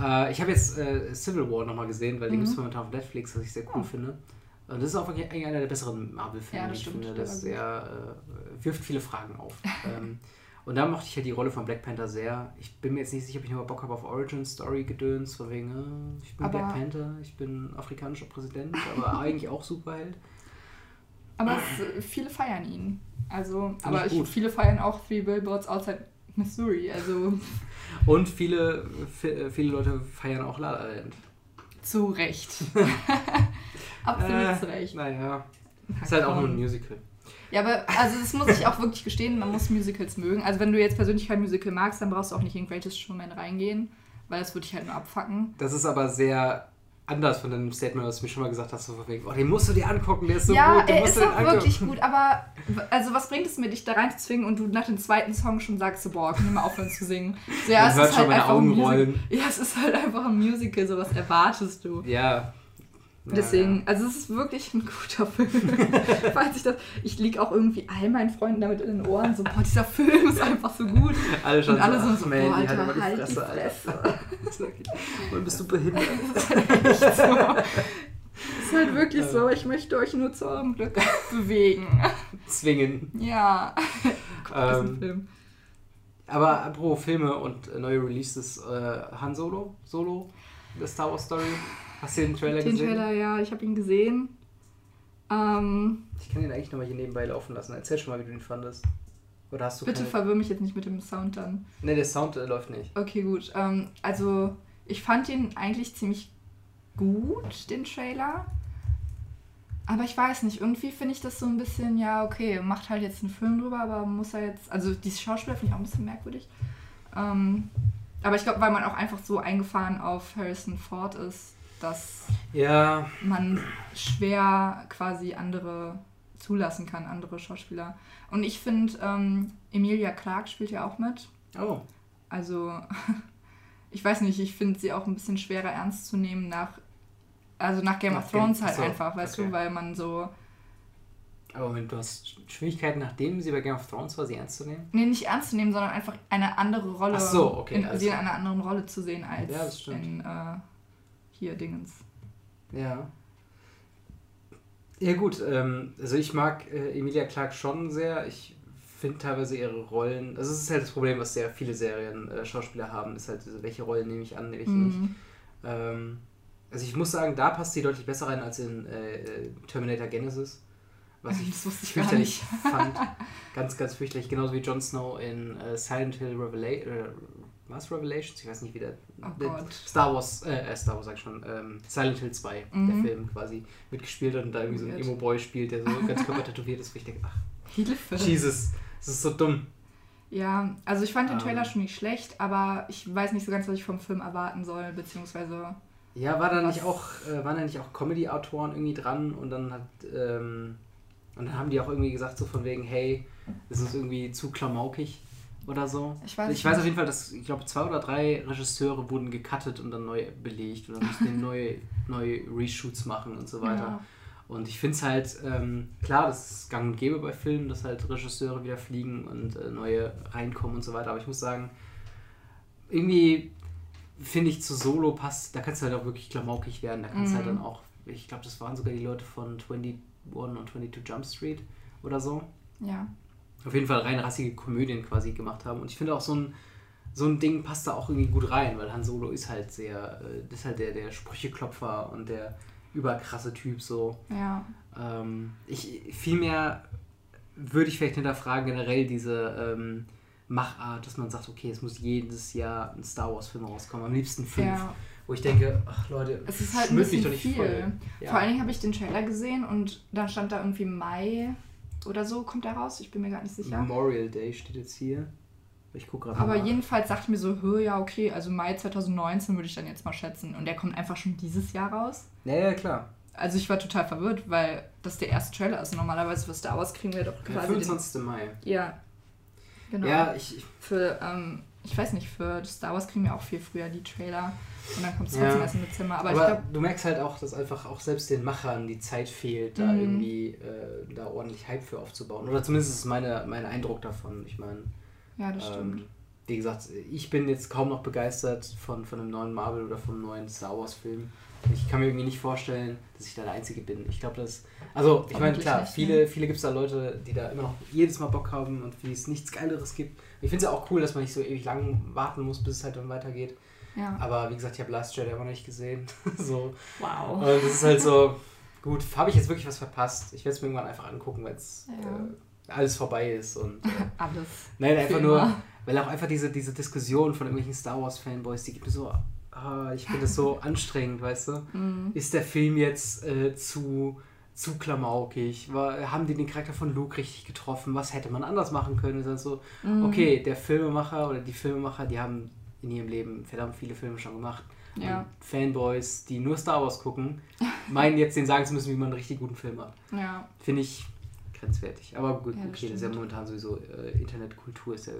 Äh, ich habe jetzt äh, Civil War nochmal gesehen, weil mhm. den gibt es momentan auf Netflix, was ich sehr cool oh. finde. Und das ist auch wirklich einer der besseren Marvel-Filme, ja, ich stimmt, finde. Das sehr, äh, wirft viele Fragen auf. ähm, und da mochte ich halt die Rolle von Black Panther sehr. Ich bin mir jetzt nicht sicher, ob ich noch Bock habe auf Origin Story gedöns, von wegen, äh, ich bin aber Black Panther, ich bin afrikanischer Präsident, aber eigentlich auch Superheld. Aber es, viele feiern ihn. Also, aber ich, viele feiern auch Three Billboards Outside Missouri. Also. Und viele, viele Leute feiern auch La La Land. Zu Recht. Absolut äh, zu Recht. Naja. Ist halt auch nur ein Musical. Ja, aber also das muss ich auch wirklich gestehen, man muss Musicals mögen. Also wenn du jetzt persönlich kein Musical magst, dann brauchst du auch nicht in Greatest Showman reingehen, weil das würde dich halt nur abfacken. Das ist aber sehr anders von dem Statement, was du mir schon mal gesagt hast, so wegen, oh, den musst du dir angucken, der ist so ja, gut. Ja, er ist auch wirklich gut, aber also was bringt es mir, dich da reinzuzwingen und du nach dem zweiten Song schon sagst, so, boah, kann ich mal aufhören zu singen. So, ja, es ist halt einfach Augen ein rollen. Ja, es ist halt einfach ein Musical, so was erwartest du. Ja, Deswegen, ja. also es ist wirklich ein guter Film. Falls ich das, ich liege auch irgendwie all meinen Freunden damit in den Ohren, so, boah, dieser Film ist einfach so gut. Alle schon und alle so, so, boah, Alter, halt, die Fresse, die Und bist du behindert? das ist halt echt so. Ist halt wirklich so, ich möchte euch nur zu eurem Glück bewegen. Zwingen. Ja. ähm, Film. Aber apropos Filme und neue Releases, äh, Han Solo, Solo, The Star Wars Story. Hast du den Trailer den gesehen? Den Trailer, ja, ich habe ihn gesehen. Ähm, ich kann ihn eigentlich nochmal hier nebenbei laufen lassen. Erzähl schon mal, wie du ihn fandest. Oder hast du Bitte keine... verwirr mich jetzt nicht mit dem Sound dann. Ne, der Sound äh, läuft nicht. Okay, gut. Ähm, also, ich fand ihn eigentlich ziemlich gut, den Trailer. Aber ich weiß nicht, irgendwie finde ich das so ein bisschen, ja, okay, macht halt jetzt einen Film drüber, aber muss er jetzt. Also, dieses Schauspieler finde ich auch ein bisschen merkwürdig. Ähm, aber ich glaube, weil man auch einfach so eingefahren auf Harrison Ford ist, dass ja. man schwer quasi andere zulassen kann, andere Schauspieler. Und ich finde, ähm, Emilia Clarke spielt ja auch mit. Oh. Also, ich weiß nicht, ich finde sie auch ein bisschen schwerer ernst zu nehmen nach, also nach Game nach of Thrones Game, halt so, einfach, weißt okay. du, weil man so. Aber Moment, du hast Schwierigkeiten, nachdem sie bei Game of Thrones war, sie ernst zu nehmen? Nee, nicht ernst zu nehmen, sondern einfach eine andere Rolle. Ach so, okay. In, also. Sie in einer anderen Rolle zu sehen als ja, in äh, hier Dingens. Ja. Ja gut, ähm, also ich mag äh, Emilia Clarke schon sehr. Ich finde teilweise ihre Rollen, also es ist halt das Problem, was sehr viele Serien äh, Schauspieler haben, ist halt, welche Rollen nehme ich an, welche mhm. nicht. Ähm, also ich muss sagen, da passt sie deutlich besser rein als in äh, Terminator Genesis. was ich, ich fürchterlich fand. Ganz, ganz fürchterlich. Genauso wie Jon Snow in äh, Silent Hill Revela äh, was Revelations? Ich weiß nicht, wie der. Oh der Gott. Star Wars, äh, äh, Star Wars sag ich schon, ähm, Silent Hill 2, der Mhm. Film quasi, mitgespielt hat und da irgendwie so ein. Emo-Boy spielt, der so ganz körper tätowiert ist, denke, ach. Jesus, das ist so dumm. Ja, also ich fand den Ähm. Trailer schon nicht schlecht, aber ich weiß nicht so ganz, was ich vom Film erwarten soll, beziehungsweise. Ja, war da nicht auch, äh, waren da nicht auch Comedy-Autoren irgendwie dran und dann hat, ähm, und dann haben die auch irgendwie gesagt, so von wegen, hey, das ist irgendwie zu klamaukig oder so. Ich weiß ich weiß auf jeden Fall, dass, ich glaube, zwei oder drei Regisseure wurden gecuttet und dann neu belegt oder mussten neue, neue Reshoots machen und so weiter. Ja. Und ich finde es halt, ähm, klar, das ist gang und gäbe bei Filmen, dass halt Regisseure wieder fliegen und äh, neue reinkommen und so weiter. Aber ich muss sagen, irgendwie finde ich zu Solo passt, da kannst du halt auch wirklich klamaukig werden. Da kannst du halt Mhm. dann auch, ich glaube, das waren sogar die Leute von 21 und 22 Jump Street oder so. Ja. Auf jeden Fall rein rassige Komödien quasi gemacht haben. Und ich finde auch so ein, so ein Ding passt da auch irgendwie gut rein, weil Han Solo ist halt sehr, äh, ist halt der, der Sprücheklopfer und der überkrasse Typ so. Ja. Ähm, ich, vielmehr würde ich vielleicht hinterfragen, generell diese ähm, Machart, dass man sagt, okay, es muss jedes Jahr ein Star Wars-Film rauskommen, am liebsten fünf. Ja. Wo ich denke, ach Leute, Es ist halt ein bisschen doch nicht viel. voll. Ja. Vor allen Dingen habe ich den Trailer gesehen und da stand da irgendwie Mai oder so, kommt der raus? Ich bin mir gar nicht sicher. Memorial Day steht jetzt hier. Ich gucke gerade Aber nach. jedenfalls ich mir so, ja, okay, also Mai 2019 würde ich dann jetzt mal schätzen. Und der kommt einfach schon dieses Jahr raus. Ja, ja, klar. Also ich war total verwirrt, weil das der erste Trailer ist. Normalerweise für Star Wars kriegen wir doch quasi 25. Mai. den... Ja, genau. Ja, ich, ich Für, ähm, ich weiß nicht, für Star Wars kriegen wir auch viel früher die Trailer. Und dann kommt es Ja. trotzdem erst im Dezember. Aber, Aber, ich glaube, du merkst halt auch, dass einfach auch selbst den Machern die Zeit fehlt, da Mhm. irgendwie äh, da ordentlich Hype für aufzubauen. Oder zumindest ist meine, mein Eindruck davon. Ich meine, ja, das stimmt. Wie gesagt, ich bin jetzt kaum noch begeistert von, von einem neuen Marvel oder von einem neuen Star Wars Film. Ich kann mir irgendwie nicht vorstellen, dass ich da der Einzige bin. Ich glaube, das. Also, ich meine, klar, nicht, viele, ne? viele gibt es da Leute, die da immer noch jedes Mal Bock haben und wie es nichts Geileres gibt. Ich finde es ja auch cool, dass man nicht so ewig lang warten muss, bis es halt dann weitergeht. Ja. Aber wie gesagt, ich habe Last Jedi immer noch nicht gesehen. so. Wow. Und das ist halt so, gut, habe ich jetzt wirklich was verpasst? Ich werde es mir irgendwann einfach angucken, wenn es äh, alles vorbei ist. Und äh, Alles. nein, einfach Für nur, immer. Weil auch einfach diese, diese Diskussion von irgendwelchen Star Wars Fanboys, die gibt mir so, ah, ich finde das so anstrengend, weißt du? Mhm. Ist der Film jetzt äh, zu, zu klamaukig? War, haben die den Charakter von Luke richtig getroffen? Was hätte man anders machen können? Ist dann so, Mhm. okay, der Filmemacher oder die Filmemacher, die haben in ihrem Leben verdammt viele Filme schon gemacht. Ja. Und Fanboys, die nur Star Wars gucken, meinen jetzt den sagen zu müssen, wie man einen richtig guten Film macht. Ja. Finde ich grenzwertig. Aber gut, Ja, okay, das ist ja stimmt. momentan sowieso, äh, Internetkultur ist ja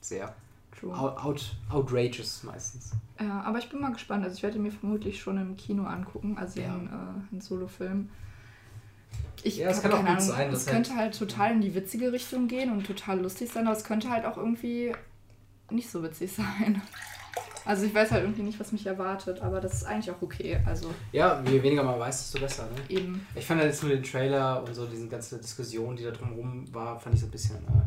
sehr True. out, out, outrageous meistens. Ja, aber ich bin mal gespannt. Also ich werde mir vermutlich schon im Kino angucken, also Ja. den, äh, den Solo-Film. Ich Ja, es kann auch keine gut Ahnung, sein, Es dass könnte halt total in die witzige Richtung gehen und total lustig sein, aber es könnte halt auch irgendwie nicht so witzig sein. Also ich weiß halt irgendwie nicht, was mich erwartet, aber das ist eigentlich auch okay. Also Ja, je weniger man weiß, desto besser. Ne? eben, Ich fand halt jetzt nur den Trailer und so diese ganze Diskussion, die da drumherum war, fand ich so ein bisschen, äh,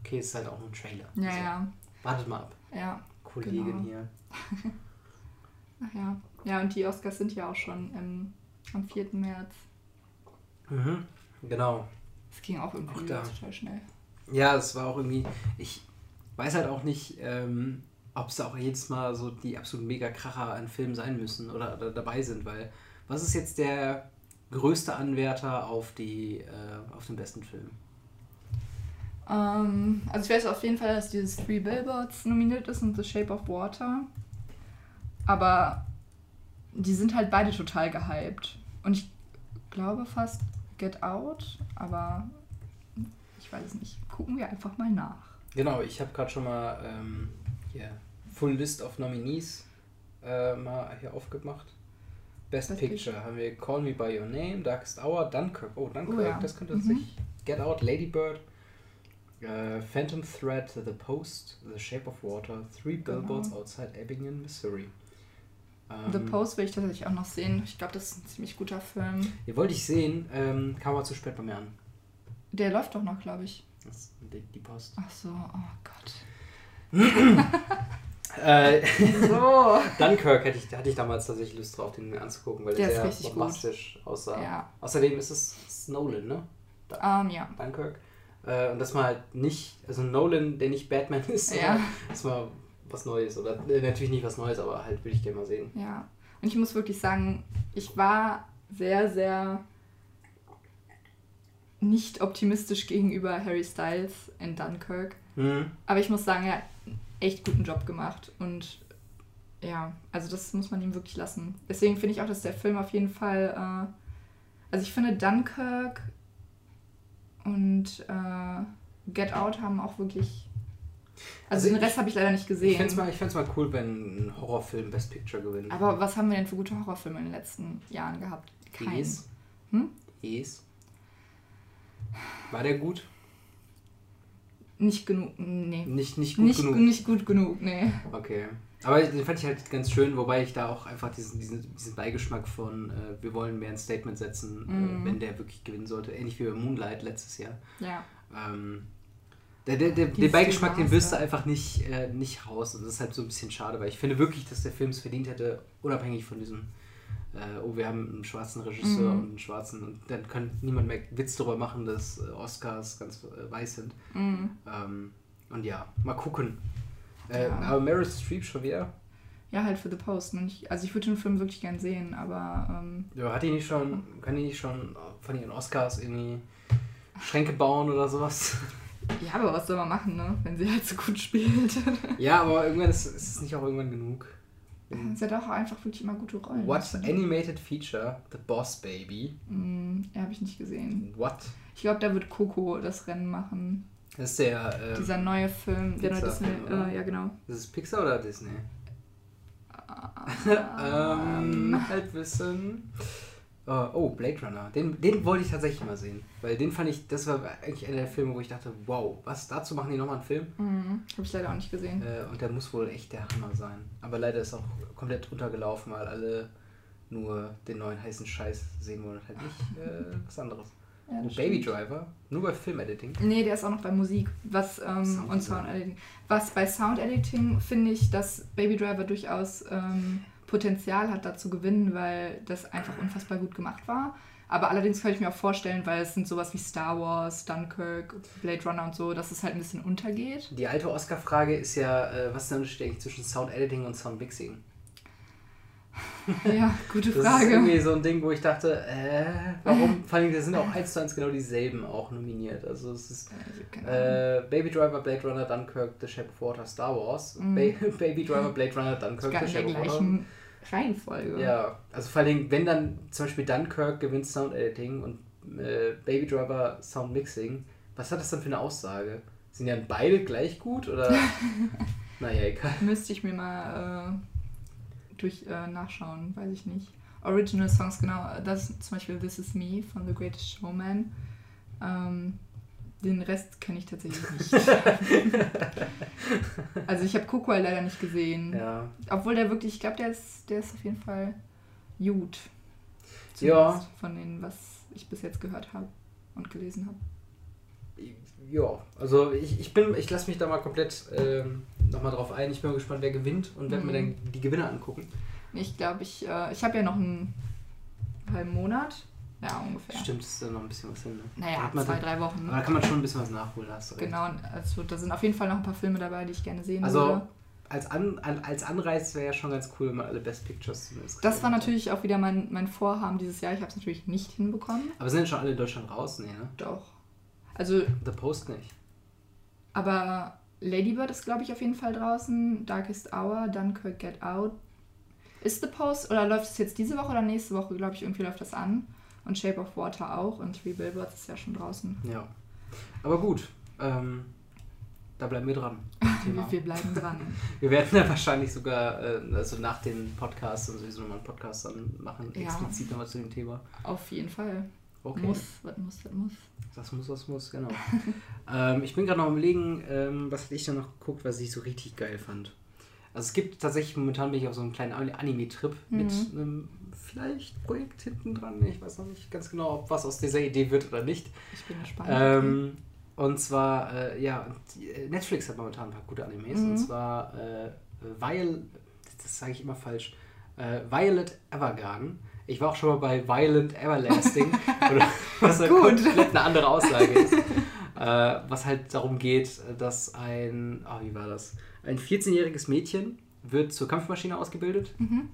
okay, es ist halt auch ein Trailer. ja, Also, ja, Wartet mal ab, ja, Kollegin Genau. hier. ach ja. Ja, und die Oscars sind ja auch schon im, am 4. März. Mhm. Genau. Es ging auch irgendwie Auch da. total schnell. Ja, es war auch irgendwie, ich weiß halt auch nicht, ähm, ob es da auch jedes Mal so die absolut mega Kracher an Filmen sein müssen oder, oder dabei sind, weil was ist jetzt der größte Anwärter auf die äh, auf den besten Film? Ähm, also ich weiß auf jeden Fall, dass dieses Three Billboards nominiert ist und The Shape of Water. Aber die sind halt beide total gehypt. Und ich glaube fast Get Out, aber ich weiß es nicht. Gucken wir einfach mal nach. Genau, ich habe gerade schon mal ähm, hier Full List of Nominees äh, mal hier aufgemacht. Best, Best Picture haben wir Call Me By Your Name, Darkest Hour, Dunkirk. Oh, Dunkirk, Oh ja. das könnte Mhm. sich. Get Out, Lady Bird, äh, Phantom Thread, The Post, The Shape of Water, Three Genau. Billboards Outside Ebbingen, Missouri. The Ähm, Post will ich tatsächlich auch noch sehen. Ich glaube, das ist ein ziemlich guter Film. Den wollte ich sehen, ähm, kam aber zu spät bei mir an. Der läuft doch noch, glaube ich. Das ist die, die Post. Ach so, oh Gott. Äh, So. Dunkirk hätte ich, hatte ich damals tatsächlich Lust drauf, den mir anzugucken, weil der, Der ist sehr bombastisch aussah. Ja. Außerdem ist es Nolan, ne? Ähm, ja. Dunkirk. Äh, und dass man halt nicht, also Nolan, der nicht Batman ist, Ja. dass mal was Neues. Oder äh, natürlich nicht was Neues, aber halt würde ich gerne mal sehen. Ja. Und ich muss wirklich sagen, ich war sehr, sehr nicht optimistisch gegenüber Harry Styles in Dunkirk. Mhm. Aber ich muss sagen, er hat einen echt guten Job gemacht. Und ja, also das muss man ihm wirklich lassen. Deswegen finde ich auch, dass der Film auf jeden Fall. Äh, also ich finde Dunkirk und äh, Get Out haben auch wirklich. Also, Also den ich- Rest habe ich leider nicht Ich gesehen. fände es mal, ich mal cool, wenn ein Horrorfilm Best Picture gewinnt. Aber was haben wir denn für gute Horrorfilme in den letzten Jahren gehabt? Keinen. Es. Hm? Es. War der gut? Nicht genug. Nee. Nicht, nicht gut Nicht, genug. nicht gut genug, nee. Okay. Aber den fand ich halt ganz schön, wobei ich da auch einfach diesen, diesen, diesen Beigeschmack von, äh, wir wollen mehr ein Statement setzen, Mhm. äh, wenn der wirklich gewinnen sollte. Ähnlich wie bei Moonlight letztes Jahr. Ja. Ähm, der, der, der, den Beigeschmack, den wirst du einfach nicht, äh, nicht raus. Und das ist halt so ein bisschen schade, weil ich finde wirklich, dass der Film es verdient hätte, unabhängig von diesem, äh, oh, wir haben einen schwarzen Regisseur Mhm. und einen schwarzen. Und dann kann niemand mehr Witz darüber machen, dass äh, Oscars ganz äh, weiß sind. Mhm. Ähm, und ja, mal gucken. Äh, Ja. Aber Meryl Streep schon wieder? Ja, halt für The Post. Und ich, also ich würde den Film wirklich gern sehen, aber ähm, Ja, hat die nicht schon, kann die nicht schon von ihren Oscars irgendwie Schränke bauen oder sowas? ja, aber was soll man machen, ne? Wenn sie halt so gut spielt. ja, aber irgendwann ist, ist es nicht auch irgendwann genug. sie hat auch einfach wirklich immer gute Rollen. What Animated Feature? The Boss Baby. Mm, ja, habe ich nicht gesehen. What? Ich glaube, da wird Coco das Rennen machen. Das ist der. Ähm, Dieser neue Film, der neue Disney. Äh, ja, genau. das ist Pixar oder Disney? Ah. ähm, Halbwissen. Oh, oh, Blade Runner. Den, den wollte ich tatsächlich mal sehen. Weil den fand ich, das war eigentlich einer der Filme, wo ich dachte, wow, was, dazu machen die nochmal einen Film? Mhm. Habe ich leider auch nicht gesehen. Äh, und der muss wohl echt der Hammer sein. Aber leider ist auch komplett untergelaufen, weil alle nur den neuen heißen Scheiß sehen wollen und halt nicht äh, was anderes. Ja, das Baby. Driver, nur bei Filmediting. Nee, der ist auch noch bei Musik was, ähm, Sound und. Sound Editing. Was bei Sound Editing finde ich, dass Baby Driver durchaus ähm, Potenzial hat, da zu gewinnen, weil das einfach unfassbar gut gemacht war. Aber allerdings könnte ich mir auch vorstellen, weil es sind sowas wie Star Wars, Dunkirk, Blade Runner und so, dass es halt ein bisschen untergeht. Die alte Oscar-Frage ist ja, äh, was ist der Unterschied eigentlich zwischen Sound Editing und Sound Mixing? Ja, gute Das ist Frage. irgendwie so ein Ding, wo ich dachte, äh, warum? Vor allem, da sind auch eins zu eins genau dieselben auch nominiert. Also es ist Also, Ahnung. äh, Baby Driver, Blade Runner, Dunkirk, The Shape of Water, Star Wars. Mhm. Ba Baby Driver, Blade Runner, Dunkirk, The Shape of Water. gleichen Reihenfolge. Ja, also vor allem, wenn dann zum Beispiel Dunkirk gewinnt Sound Editing und äh, Baby Driver Sound Mixing, was hat das dann für eine Aussage? Sind ja beide gleich gut oder? naja, egal. Müsste ich mir mal äh, durch äh, nachschauen, weiß ich nicht. Original Songs, genau, das ist zum Beispiel This Is Me von The Greatest Showman. Ähm, den Rest kenne ich tatsächlich nicht. also ich habe Coco halt leider nicht gesehen. Ja. Obwohl der wirklich, ich glaube, der ist, der ist auf jeden Fall gut. Ja. Von denen, was ich bis jetzt gehört habe und gelesen habe. Ja, also ich, ich bin, ich lasse mich da mal komplett ähm, nochmal drauf ein. Ich bin mal gespannt, wer gewinnt und werde mir Mhm. dann die Gewinner angucken. Ich glaube, ich, äh, ich habe ja noch einen halben Monat. Ja, ungefähr. Stimmt, ist da noch ein bisschen was hin. Ne? Naja, zwei, dann- drei Wochen. Aber da kann man schon ein bisschen was nachholen, hast du recht. Genau, also da sind auf jeden Fall noch ein paar Filme dabei, die ich gerne sehen Also würde. als, An, als Anreiz wäre ja schon ganz cool, wenn man alle Best Pictures zumindest Das war natürlich auch wieder mein, mein Vorhaben dieses Jahr. Ich habe es natürlich nicht hinbekommen. Aber sind schon alle in Deutschland raus? Nee, ne? Doch. Also, The Post nicht. aber Ladybird ist, glaube ich, auf jeden Fall draußen. Darkest Hour, Dunkirk, Get Out. Ist The Post oder läuft es jetzt diese Woche oder nächste Woche? Glaube ich, irgendwie läuft das an. Und Shape of Water auch. Und Three Billboards ist ja schon draußen. Ja. Aber gut, ähm, da bleiben wir dran. wir bleiben dran. Wir werden ja wahrscheinlich sogar, äh, also nach den Podcasts und sowieso nochmal einen Podcast dann machen, Ja. explizit nochmal zu dem Thema. auf jeden Fall. Okay. Muss, was muss, was muss. Das muss, das muss, genau. ähm, ich bin gerade noch am überlegen, ähm, was hatte ich da noch geguckt, was ich so richtig geil fand. Also es gibt tatsächlich, momentan bin ich auf so einem kleinen Anime-Trip mit Mhm. einem vielleicht Projekt hinten dran. Ich weiß noch nicht ganz genau, ob was aus dieser Idee wird oder nicht. Ich bin gespannt. Ähm, und zwar, äh, ja, äh, Netflix hat momentan ein paar gute Animes. Mhm. Und zwar äh, Viol das sage ich immer falsch, äh, Violet Evergarden Ich war auch schon mal bei Violent Everlasting, oder, was halt komplett eine andere Aussage ist. Äh, was halt darum geht, dass ein, oh, wie war das? Ein 14-jähriges Mädchen wird zur Kampfmaschine ausgebildet. Mhm.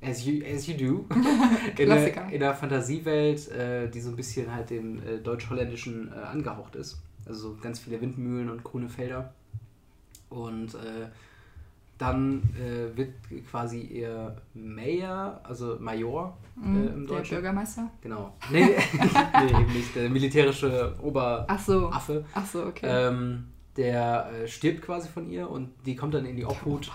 As you, as you do. in, der, in der Fantasiewelt, äh, die so ein bisschen halt dem äh, deutsch-holländischen äh, angehaucht ist. Also ganz viele Windmühlen und grüne Felder. Und äh, dann äh, wird quasi ihr Mayor, also Major äh, mhm, im Deutschen. Der Bürgermeister? Genau. Nee, nee, eben nicht. Der militärische Oberaffe. Ach so. Affe. Ach so, okay. Ähm, der äh, stirbt quasi von ihr und die kommt dann in die Obhut.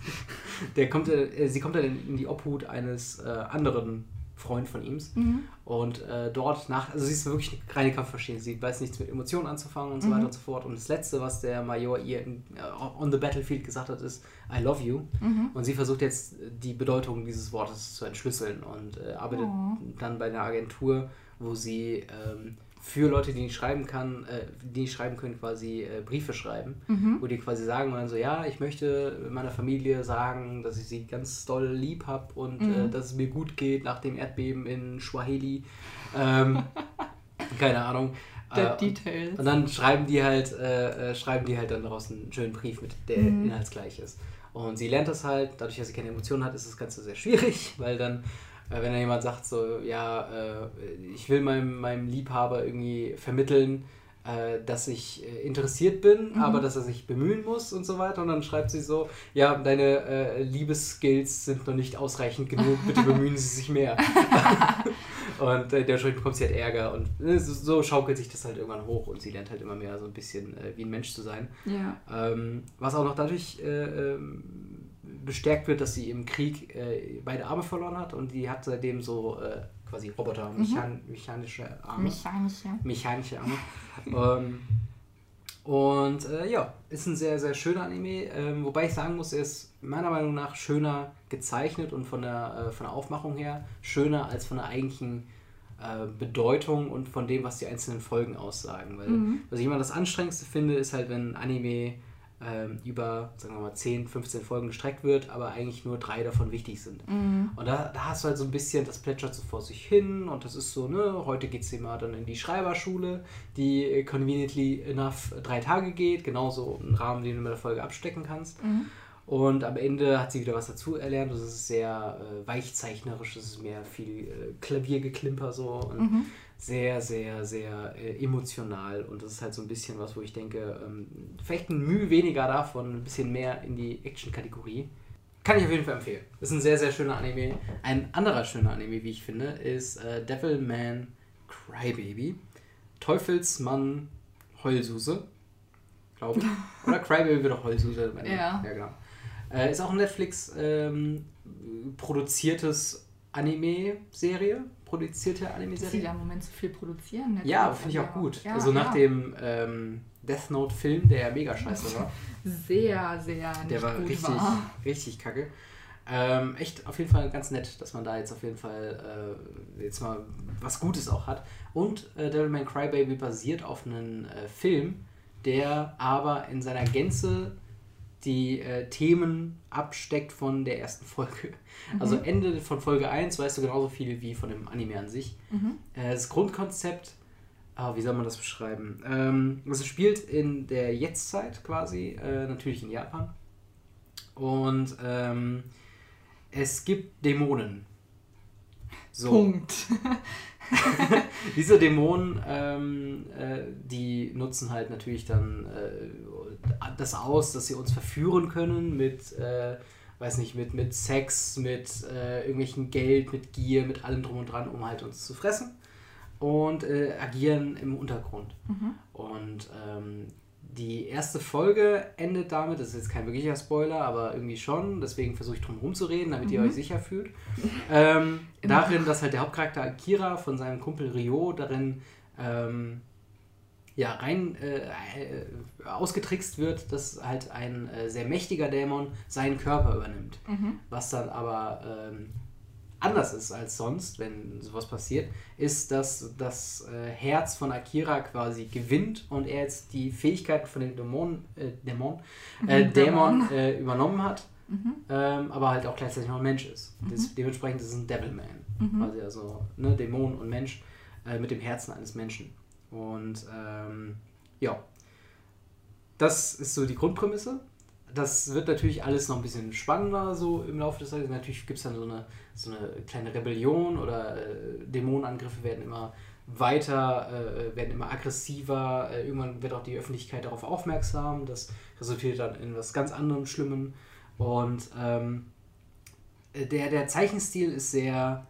der kommt, äh, sie kommt dann in die Obhut eines äh, anderen Freund von ihm. Mhm. Und äh, dort nach, also sie ist wirklich eine reine Kampfmaschine. Sie weiß nichts mit Emotionen anzufangen und so mhm. weiter und so fort. Und das Letzte, was der Major ihr in, uh, on the battlefield gesagt hat, ist I love you. Mhm. Und sie versucht jetzt die Bedeutung dieses Wortes zu entschlüsseln und äh, arbeitet oh. dann bei einer Agentur, wo sie ähm, für Leute, die nicht schreiben kann, äh, die nicht schreiben können, quasi äh, Briefe schreiben, mhm. wo die quasi sagen wollen, so ja, ich möchte meiner Familie sagen, dass ich sie ganz doll lieb habe und äh, mhm. äh, dass es mir gut geht nach dem Erdbeben in Swahili. Ähm, keine Ahnung. The äh, Details. Und dann schreiben die halt, äh, schreiben die halt dann daraus einen schönen Brief mit, der mhm. inhaltsgleich ist. Und sie lernt das halt, dadurch, dass sie keine Emotionen hat, ist das Ganze sehr schwierig, weil dann äh, wenn da jemand sagt, so, ja, äh, ich will meinem, meinem Liebhaber irgendwie vermitteln, äh, dass ich interessiert bin, mhm. aber dass er sich bemühen muss und so weiter. Und dann schreibt sie so, ja, deine äh, Liebesskills sind noch nicht ausreichend genug, bitte bemühen Sie sich mehr. und äh, dementsprechend bekommt sie halt Ärger und äh, so, so, schaukelt sich das halt irgendwann hoch und sie lernt halt immer mehr so ein bisschen äh, wie ein Mensch zu sein. Ja. Ähm, was auch noch dadurch ähm, bestärkt wird, dass sie im Krieg äh, beide Arme verloren hat und die hat seitdem so äh, quasi Roboter, mhm. mechan mechanische Arme. Mechanische. Mechanische Arme. ähm, und äh, ja, ist ein sehr, sehr schöner Anime. Ähm, wobei ich sagen muss, er ist meiner Meinung nach schöner gezeichnet und von der, äh, von der Aufmachung her schöner als von der eigentlichen äh, Bedeutung und von dem, was die einzelnen Folgen aussagen. Weil mhm. was ich immer das Anstrengendste finde, ist halt, wenn Anime ähm, über, sagen wir mal, 10, 15 Folgen gestreckt wird, aber eigentlich nur drei davon wichtig sind. Mhm. Und da, da hast du halt so ein bisschen, das plätschert so vor sich hin und das ist so, ne, heute geht sie mal dann in die Schreiberschule, die äh, conveniently enough drei Tage geht, genauso ein Rahmen, den du mit der Folge abstecken kannst. Mhm. Und am Ende hat sie wieder was dazu erlernt. Das ist sehr äh, weichzeichnerisch, es ist mehr viel äh, Klaviergeklimper so. Und mhm sehr, sehr, sehr äh, emotional und das ist halt so ein bisschen was, wo ich denke, ähm, vielleicht ein Mühe weniger davon, ein bisschen mehr in die Action-Kategorie. Kann ich auf jeden Fall empfehlen. Das ist ein sehr, sehr schöner Anime. Ein anderer schöner Anime, wie ich finde, ist äh, Devilman Crybaby. Teufelsmann Heulsuse, glaube ich. Oder Crybaby wird auch Heulsuse. Ja. ja, genau. Äh, ist auch ein Netflix ähm, produziertes Anime-Serie produzierte Anime-Serie. Sie da im Moment so viel produzieren. Ja, finde ich auch gut. Ja, also nach ja. dem ähm, Death Note-Film, der ja mega scheiße war. Sehr, sehr Der war gut richtig, war. richtig kacke. Ähm, echt auf jeden Fall ganz nett, dass man da jetzt auf jeden Fall äh, jetzt mal was Gutes auch hat. Und äh, Devilman Crybaby basiert auf einem äh, Film, der aber in seiner Gänze die äh, Themen absteckt von der ersten Folge. Mhm. Also Ende von Folge 1 weißt du genauso viel wie von dem Anime an sich. Mhm. Äh, das Grundkonzept, oh, wie soll man das beschreiben? Ähm, es spielt in der Jetztzeit quasi, äh, natürlich in Japan. Und ähm, es gibt Dämonen. So. Punkt. Diese Dämonen, ähm, äh, die nutzen halt natürlich dann äh, das aus, dass sie uns verführen können mit, äh, weiß nicht, mit, mit Sex, mit äh, irgendwelchen Geld, mit Gier, mit allem drum und dran, um halt uns zu fressen und äh, agieren im Untergrund. Mhm. Und ähm, die erste Folge endet damit, das ist jetzt kein wirklicher Spoiler, aber irgendwie schon, deswegen versuche ich drum herum zu reden, damit mhm. ihr euch sicher fühlt. Ähm, darin, dass halt der Hauptcharakter Akira von seinem Kumpel Rio darin ähm, ja, rein äh, äh, ausgetrickst wird, dass halt ein äh, sehr mächtiger Dämon seinen Körper übernimmt. Mhm. Was dann aber ähm, anders ist als sonst, wenn sowas passiert, ist, dass das äh, Herz von Akira quasi gewinnt und er jetzt die Fähigkeiten von dem Dämon, äh, Dämon, äh, mhm, Dämon, Dämon übernommen hat mhm. ähm, aber halt auch gleichzeitig noch ein Mensch ist. Mhm. Das, dementsprechend ist es ein Devilman. Mhm. Quasi also ne, Dämon und Mensch äh, mit dem Herzen eines Menschen. Und ähm, ja, das ist so die Grundprämisse. Das wird natürlich alles noch ein bisschen spannender so im Laufe des Tages. Natürlich gibt es dann so eine, so eine kleine Rebellion oder äh, Dämonenangriffe werden immer weiter, äh, werden immer aggressiver. Äh, irgendwann wird auch die Öffentlichkeit darauf aufmerksam. Das resultiert dann in was ganz anderem Schlimmen. Und ähm, der, der Zeichenstil ist sehr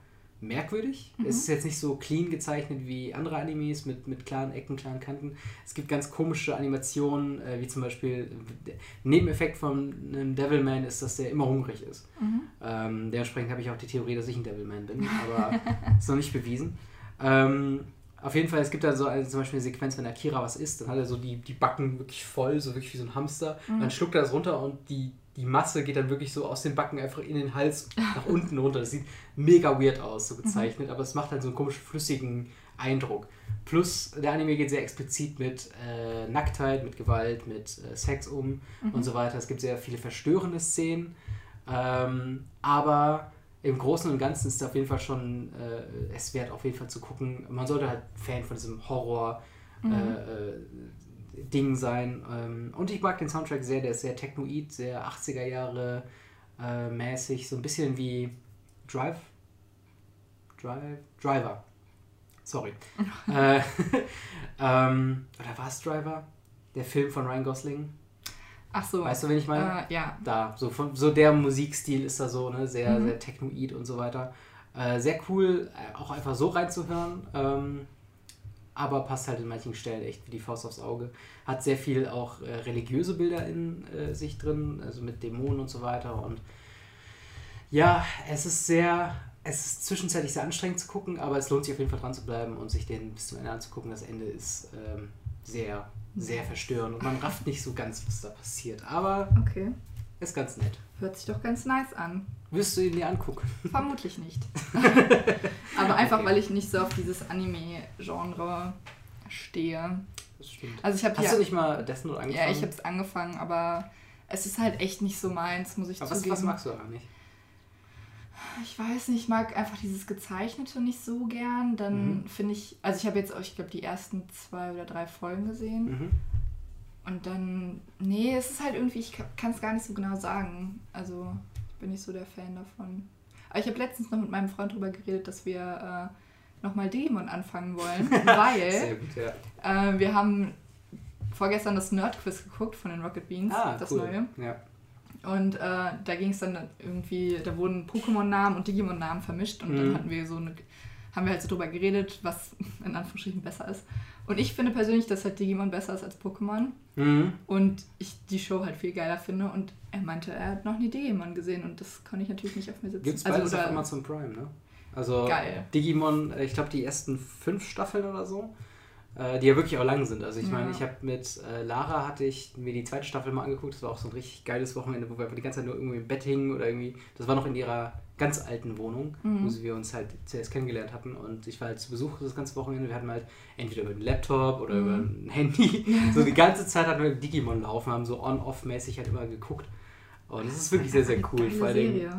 merkwürdig. Mhm. Es ist jetzt nicht so clean gezeichnet wie andere Animes mit, mit klaren Ecken, klaren Kanten. Es gibt ganz komische Animationen, äh, wie zum Beispiel der Nebeneffekt von einem Devilman ist, dass der immer hungrig ist. Mhm. Ähm, dementsprechend habe ich auch die Theorie, dass ich ein Devilman bin, aber ist noch nicht bewiesen. Ähm, auf jeden Fall, es gibt da so eine, zum Beispiel eine Sequenz, wenn Akira was isst, dann hat er so die, die Backen wirklich voll, so wirklich wie so ein Hamster. Mhm. Dann schluckt er das runter und die, die Masse geht dann wirklich so aus den Backen einfach in den Hals nach unten runter. Das sieht mega weird aus, so gezeichnet, mhm. aber es macht halt so einen komischen flüssigen Eindruck. Plus, der Anime geht sehr explizit mit äh, Nacktheit, mit Gewalt, mit äh, Sex um mhm. und so weiter. Es gibt sehr viele verstörende Szenen. Ähm, aber im Großen und Ganzen ist es auf jeden Fall schon äh, es wert, auf jeden Fall zu gucken. Man sollte halt Fan von diesem Horror mhm. äh, Ding sein. Ähm, und ich mag den Soundtrack sehr, der ist sehr technoid, sehr 80er Jahre äh, mäßig, so ein bisschen wie Drive. Drive? Driver. Sorry. äh, ähm, oder war es Driver? Der Film von Ryan Gosling? Ach so. Weißt du, wen ich meine? Äh, ja. Da, so, von, so der Musikstil ist da so, ne? Sehr, mhm. sehr technoid und so weiter. Äh, sehr cool, äh, auch einfach so reinzuhören. Ähm, aber passt halt in manchen Stellen echt wie die Faust aufs Auge. Hat sehr viel auch äh, religiöse Bilder in äh, sich drin, also mit Dämonen und so weiter. Und ja, es ist sehr, es ist zwischenzeitlich sehr anstrengend zu gucken, aber es lohnt sich auf jeden Fall dran zu bleiben und sich den bis zum Ende anzugucken. Das Ende ist ähm, sehr sehr verstörend und man rafft nicht so ganz, was da passiert. Aber okay. ist ganz nett. Hört sich doch ganz nice an. Wirst du ihn dir angucken? Vermutlich nicht. Aber einfach, okay. weil ich nicht so auf dieses Anime-Genre stehe. Das stimmt. Also ich Hast ja, du nicht mal Death Note angefangen? Ja, ich habe es angefangen, aber es ist halt echt nicht so meins, muss ich aber zugeben. Was, was magst du daran nicht? Ich weiß nicht, ich mag einfach dieses Gezeichnete nicht so gern. Dann mhm. finde ich, also ich habe jetzt, ich glaube, die ersten zwei oder drei Folgen gesehen. Mhm. Und dann, nee, es ist halt irgendwie, ich kann es gar nicht so genau sagen. Also, ich bin nicht so der Fan davon. Aber ich habe letztens noch mit meinem Freund darüber geredet, dass wir äh, nochmal Demon anfangen wollen, weil gut, ja. äh, wir haben vorgestern das Nerd-Quiz geguckt von den Rocket Beans, ah, das cool. neue. Ja. Und äh, da ging es dann irgendwie, da wurden Pokémon-Namen und Digimon-Namen vermischt und mhm. dann hatten wir so eine, haben wir halt so drüber geredet, was in Anführungsstrichen besser ist. Und ich finde persönlich, dass halt Digimon besser ist als Pokémon. Mhm. Und ich die Show halt viel geiler finde. Und er meinte, er hat noch nie Digimon gesehen und das kann ich natürlich nicht auf mir sitzen. Gibt es beides also, auf Amazon Prime, ne? Also Geil. Digimon, ich glaube die ersten fünf Staffeln oder so die ja wirklich auch lang sind. Also ich ja. meine, ich habe mit äh, Lara hatte ich mir die zweite Staffel mal angeguckt. Das war auch so ein richtig geiles Wochenende, wo wir einfach die ganze Zeit nur irgendwie im Bett hingen oder irgendwie. Das war noch in ihrer ganz alten Wohnung, mhm. wo wir uns halt zuerst kennengelernt hatten. Und ich war halt zu Besuch das ganze Wochenende. Wir hatten halt entweder über den Laptop oder mhm. über ein Handy. so die ganze Zeit hatten wir Digimon laufen, haben so on-off-mäßig halt immer geguckt. Und das ist wirklich sehr, sehr cool. Vor allem,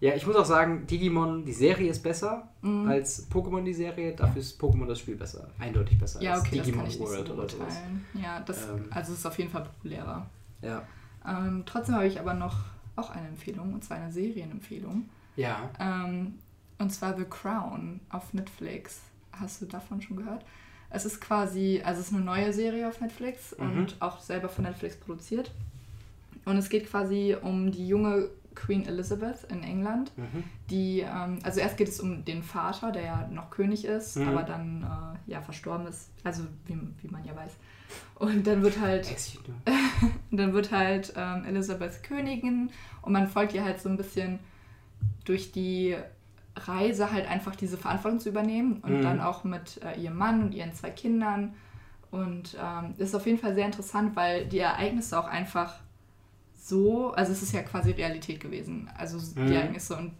ja, ich muss auch sagen, Digimon, die Serie ist besser mhm. als Pokémon, die Serie. Dafür ist Pokémon das Spiel besser. Eindeutig besser ja, okay, als Digimon das kann ich World so oder sowas. Ja, das, ähm, also es ist auf jeden Fall populärer. Ja. Ähm, trotzdem habe ich aber noch auch eine Empfehlung, und zwar eine Serienempfehlung. Ja. Ähm, und zwar The Crown auf Netflix. Hast du davon schon gehört? Es ist quasi, also es ist eine neue Serie auf Netflix mhm. und auch selber von Netflix produziert. Und es geht quasi um die junge Queen Elizabeth in England, mhm. die, ähm, also erst geht es um den Vater, der ja noch König ist, mhm. aber dann äh, ja verstorben ist, also wie, wie man ja weiß. Und dann wird halt, dann wird halt ähm, Elizabeth Königin und man folgt ihr halt so ein bisschen durch die Reise halt einfach diese Verantwortung zu übernehmen und mhm. dann auch mit äh, ihrem Mann und ihren zwei Kindern. Und ähm, ist auf jeden Fall sehr interessant, weil die Ereignisse auch einfach so, also es ist ja quasi Realität gewesen, also die mhm. Ereignisse und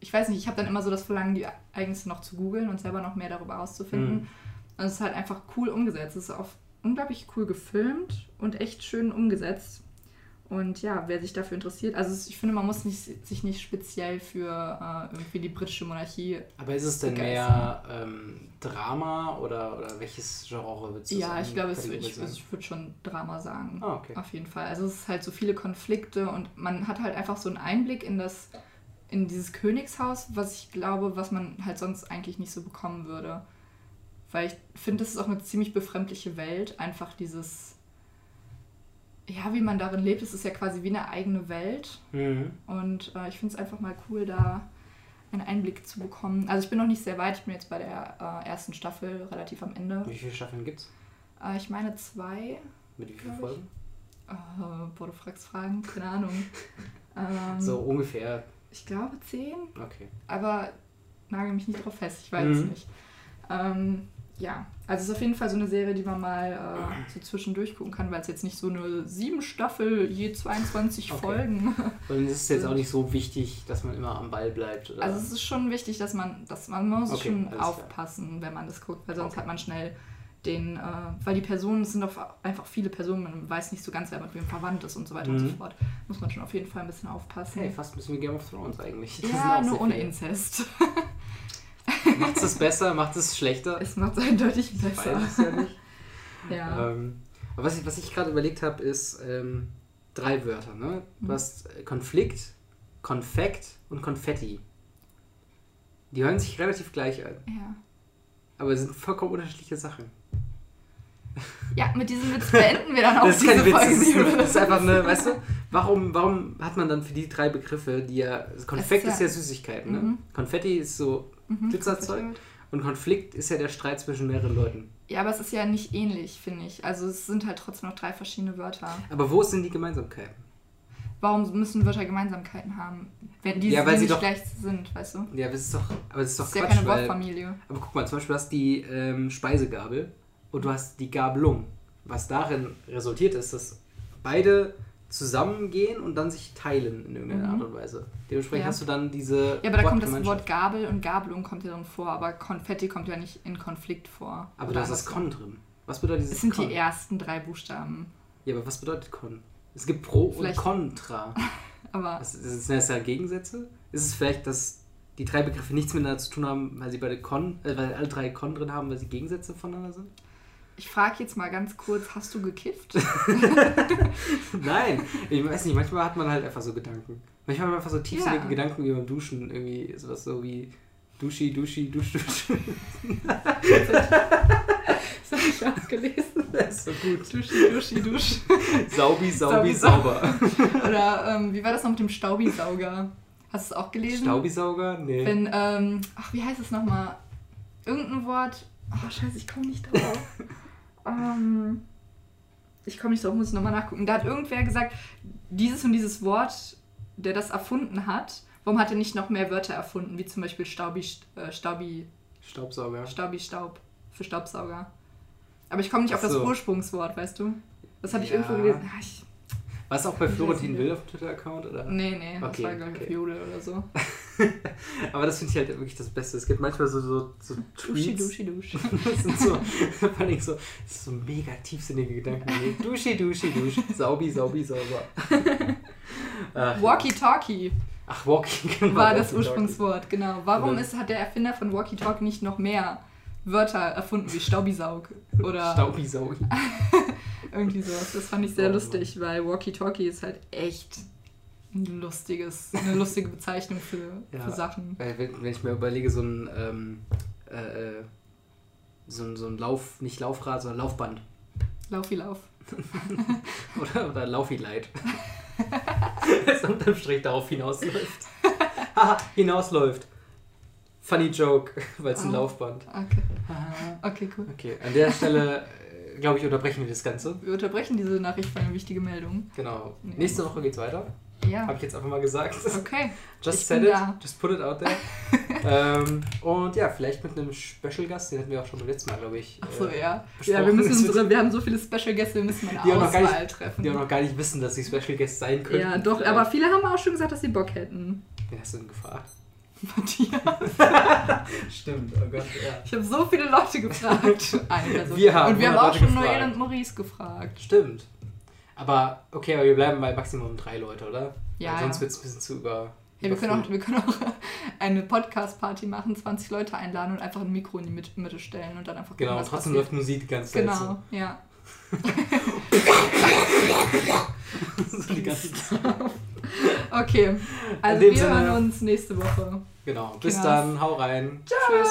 ich weiß nicht, ich habe dann immer so das Verlangen, die Ereignisse noch zu googeln und selber noch mehr darüber auszufinden. Mhm. Und es ist halt einfach cool umgesetzt. Es ist auch unglaublich cool gefilmt und echt schön umgesetzt. Und ja, wer sich dafür interessiert, also es- ich finde, man muss nicht, sich nicht speziell für äh, irgendwie die britische Monarchie. Aber ist es denn Begeistern. mehr ähm, Drama oder, oder welches Genre würdest du Ja, ich glaube, es, ich, ich würde schon Drama sagen. Ah, okay. Auf jeden Fall. Also es ist halt so viele Konflikte und man hat halt einfach so einen Einblick in das, in dieses Königshaus, was ich glaube, was man halt sonst eigentlich nicht so bekommen würde. Weil ich finde, das ist auch eine ziemlich befremdliche Welt. Einfach dieses, ja, wie man darin lebt, es ist ja quasi wie eine eigene Welt. Mhm. Und äh, ich finde es einfach mal cool, da einen Einblick zu bekommen. Also ich bin noch nicht sehr weit, ich bin jetzt bei der äh, ersten Staffel relativ am Ende. Wie viele Staffeln gibt's? Äh, ich meine zwei. Mit wie vielen Glaub ich. Folgen? Äh, boah, du fragst Fragen, keine Ahnung. ähm, So ungefähr. Ich glaube zehn, Okay. aber nagel mich nicht drauf fest, ich weiß es Mhm. nicht. Ähm, ja, also es ist auf jeden Fall so eine Serie, die man mal äh, so zwischendurch gucken kann, weil es jetzt nicht so eine sieben Staffel, je 22 Okay. Folgen. Und es ist jetzt auch nicht so wichtig, dass man immer am Ball bleibt. Oder? Also es ist schon wichtig, dass man, dass man, man muss Okay, schon alles klar. aufpassen, wenn man das guckt, weil sonst Okay. hat man schnell den, äh, weil die Personen es sind doch einfach viele Personen, man weiß nicht so ganz, wer mit wem verwandt ist und so weiter und so Mhm. fort. Muss man schon auf jeden Fall ein bisschen aufpassen. hey, fast müssen wir Game of Thrones eigentlich. Das ja, nur ohne. Inzest. Macht es besser? Macht es schlechter? Es macht es eindeutig Ich besser. weiß es ja nicht. Ja. Ähm, aber was ich, was ich gerade überlegt habe, ist ähm, drei Wörter. Ne? Du Mhm. hast äh, Konflikt, Konfekt und Konfetti. Die hören sich relativ gleich an, ja. aber es sind vollkommen unterschiedliche Sachen. Ja, mit diesem Witz beenden wir dann auch Das ist diese kein Witz, das ist, eine, das ist einfach eine, weißt du, warum, warum hat man dann für die drei Begriffe, die ja, Konfekt ist ist ja, ja- Süßigkeiten, ne? Mhm. Konfetti ist so Mhm, Glitzerzeug und Konflikt ist ja der Streit zwischen mehreren Leuten. Ja, aber es ist ja nicht ähnlich, finde ich. Also es sind halt trotzdem noch drei verschiedene Wörter. Aber wo sind die Gemeinsamkeiten? Warum müssen Wörter Gemeinsamkeiten haben? Wenn die, Ja, weil sie nicht doch- gleich sind, weißt du? Ja, das ist doch, aber das ist doch Das ist ja Quatsch, keine weil, Wortfamilie. aber guck mal, zum Beispiel du hast die ähm, Speisegabel und du hast die Gabelung. Was darin resultiert ist, dass beide zusammengehen und dann sich teilen in irgendeiner Mhm. Art und Weise. Dementsprechend Ja. hast du dann diese Ja, aber da kommt das. Wort Gabel und Gabelung kommt ja drin vor, aber Konfetti kommt ja nicht in Konflikt vor. Aber da ist das. Con drin. Was bedeutet dieses Es sind Con? die ersten drei Buchstaben. Ja, aber was bedeutet Con? Es gibt Pro Vielleicht- und Contra. Aber Das, das sind das ja Gegensätze? Ist es vielleicht, dass die drei Begriffe nichts miteinander zu tun haben, weil sie beide Con, äh, weil alle drei Con drin haben, weil sie Gegensätze voneinander sind? Ich frage jetzt mal ganz kurz, hast du gekifft? Nein, ich weiß nicht, manchmal hat man halt einfach so Gedanken. Manchmal hat man einfach so tiefsinnige Ja. Gedanken wie beim Duschen, irgendwie sowas so wie Duschi, Duschi, Dusch, Dusch. Das habe ich auch gelesen. Das ist so gut. Duschi, Duschi, Dusch. Saubi, Saubi, Saubi, sauber. Oder ähm, wie war das noch mit dem Staubisauger? Hast du es auch gelesen? Staubisauger? Nee. Wenn, ähm, ach, wie heißt es nochmal? Irgendein Wort. Oh, scheiße, ich komme nicht drauf. Ähm, ich komme nicht drauf, muss ich nochmal nachgucken. Da hat irgendwer gesagt, dieses und dieses Wort, der das erfunden hat, warum hat er nicht noch mehr Wörter erfunden, wie zum Beispiel Staubi, äh, Staubi, Staubsauger. Staubi, Staub für Staubsauger. Aber ich komme nicht auf das Ach. Ursprungswort, weißt du? Das habe ich Ja. irgendwo gelesen. Ah, ich, War es auch bei Florentin. Will auf dem Twitter-Account? oder? nee, nee, das Okay, war, glaube ich, okay. Jodel oder so. Aber das finde ich halt wirklich das Beste. Es gibt manchmal so, so, so Duschi, Tweets. Duschi, Dusch. Das sind so, so, das ist so mega tiefsinnige Gedanken. Duschi, Duschi, Dusch. Saubi, Saubi, sauber. Walkie-Talkie. Ach, Walkie, genau. war das Walkie-Talkie. Ursprungswort, genau. Warum ist, hat der Erfinder von Walkie Talkie nicht noch mehr Wörter erfunden wie Staubisaug oder Staubi, Saubi. irgendwie sowas? Das fand ich sehr Oh, lustig, weil Walkie Talkie ist halt echt ein lustiges, eine lustige Bezeichnung für, Ja. für Sachen. Weil wenn, wenn ich mir überlege, so ein, ähm, äh, äh, so ein, so ein Lauf, nicht Laufrad, sondern Laufband. Laufi Lauf. Oder, oder Laufi-Light. das unterm Strich darauf hinausläuft. Haha, hinausläuft. Funny joke, weil es ein Ah. Laufband. Okay, okay, cool. Okay, an der Stelle, äh, glaube ich, unterbrechen wir das Ganze. Wir unterbrechen diese Nachricht für eine wichtige Meldung. Genau. Nee. Nächste Woche geht's weiter. Ja, Habe ich jetzt einfach mal gesagt. okay. Just Ich said it. da. Just put it out there. ähm, und ja, vielleicht mit einem Special Gast, den hatten wir auch schon beim letzten Mal, glaube ich. Achso, äh, ja. besprochen. Ja, wir müssen unsere, wir haben so viele Special Gäste, wir müssen eine Die Auswahl nicht- treffen. Die auch noch gar nicht wissen, dass sie Special Guests sein könnten. ja, doch, aber viele haben auch schon gesagt, dass sie Bock hätten. Wen hast du denn gefragt? Matthias. Stimmt, oh Gott, ja. Ich habe so viele Leute gefragt. Eine Person. Wir haben und wir haben 100 auch Leute schon gefragt. Noel und Maurice gefragt. Stimmt. Aber okay, aber wir bleiben bei Maximum drei Leute, oder? Ja, Weil sonst wird es ein bisschen zu über. Ja, wir können, auch, wir können auch eine Podcast-Party machen, 20 Leute einladen und einfach ein Mikro in die Mit- Mitte stellen und dann einfach gucken, Genau, was trotzdem passiert. läuft Musik die ganze Zeit. Genau, ja. So, die ganze Zeit. Okay, also wir Sinne- hören uns nächste Woche. Genau, bis Kinders. dann, hau rein. Tschüss.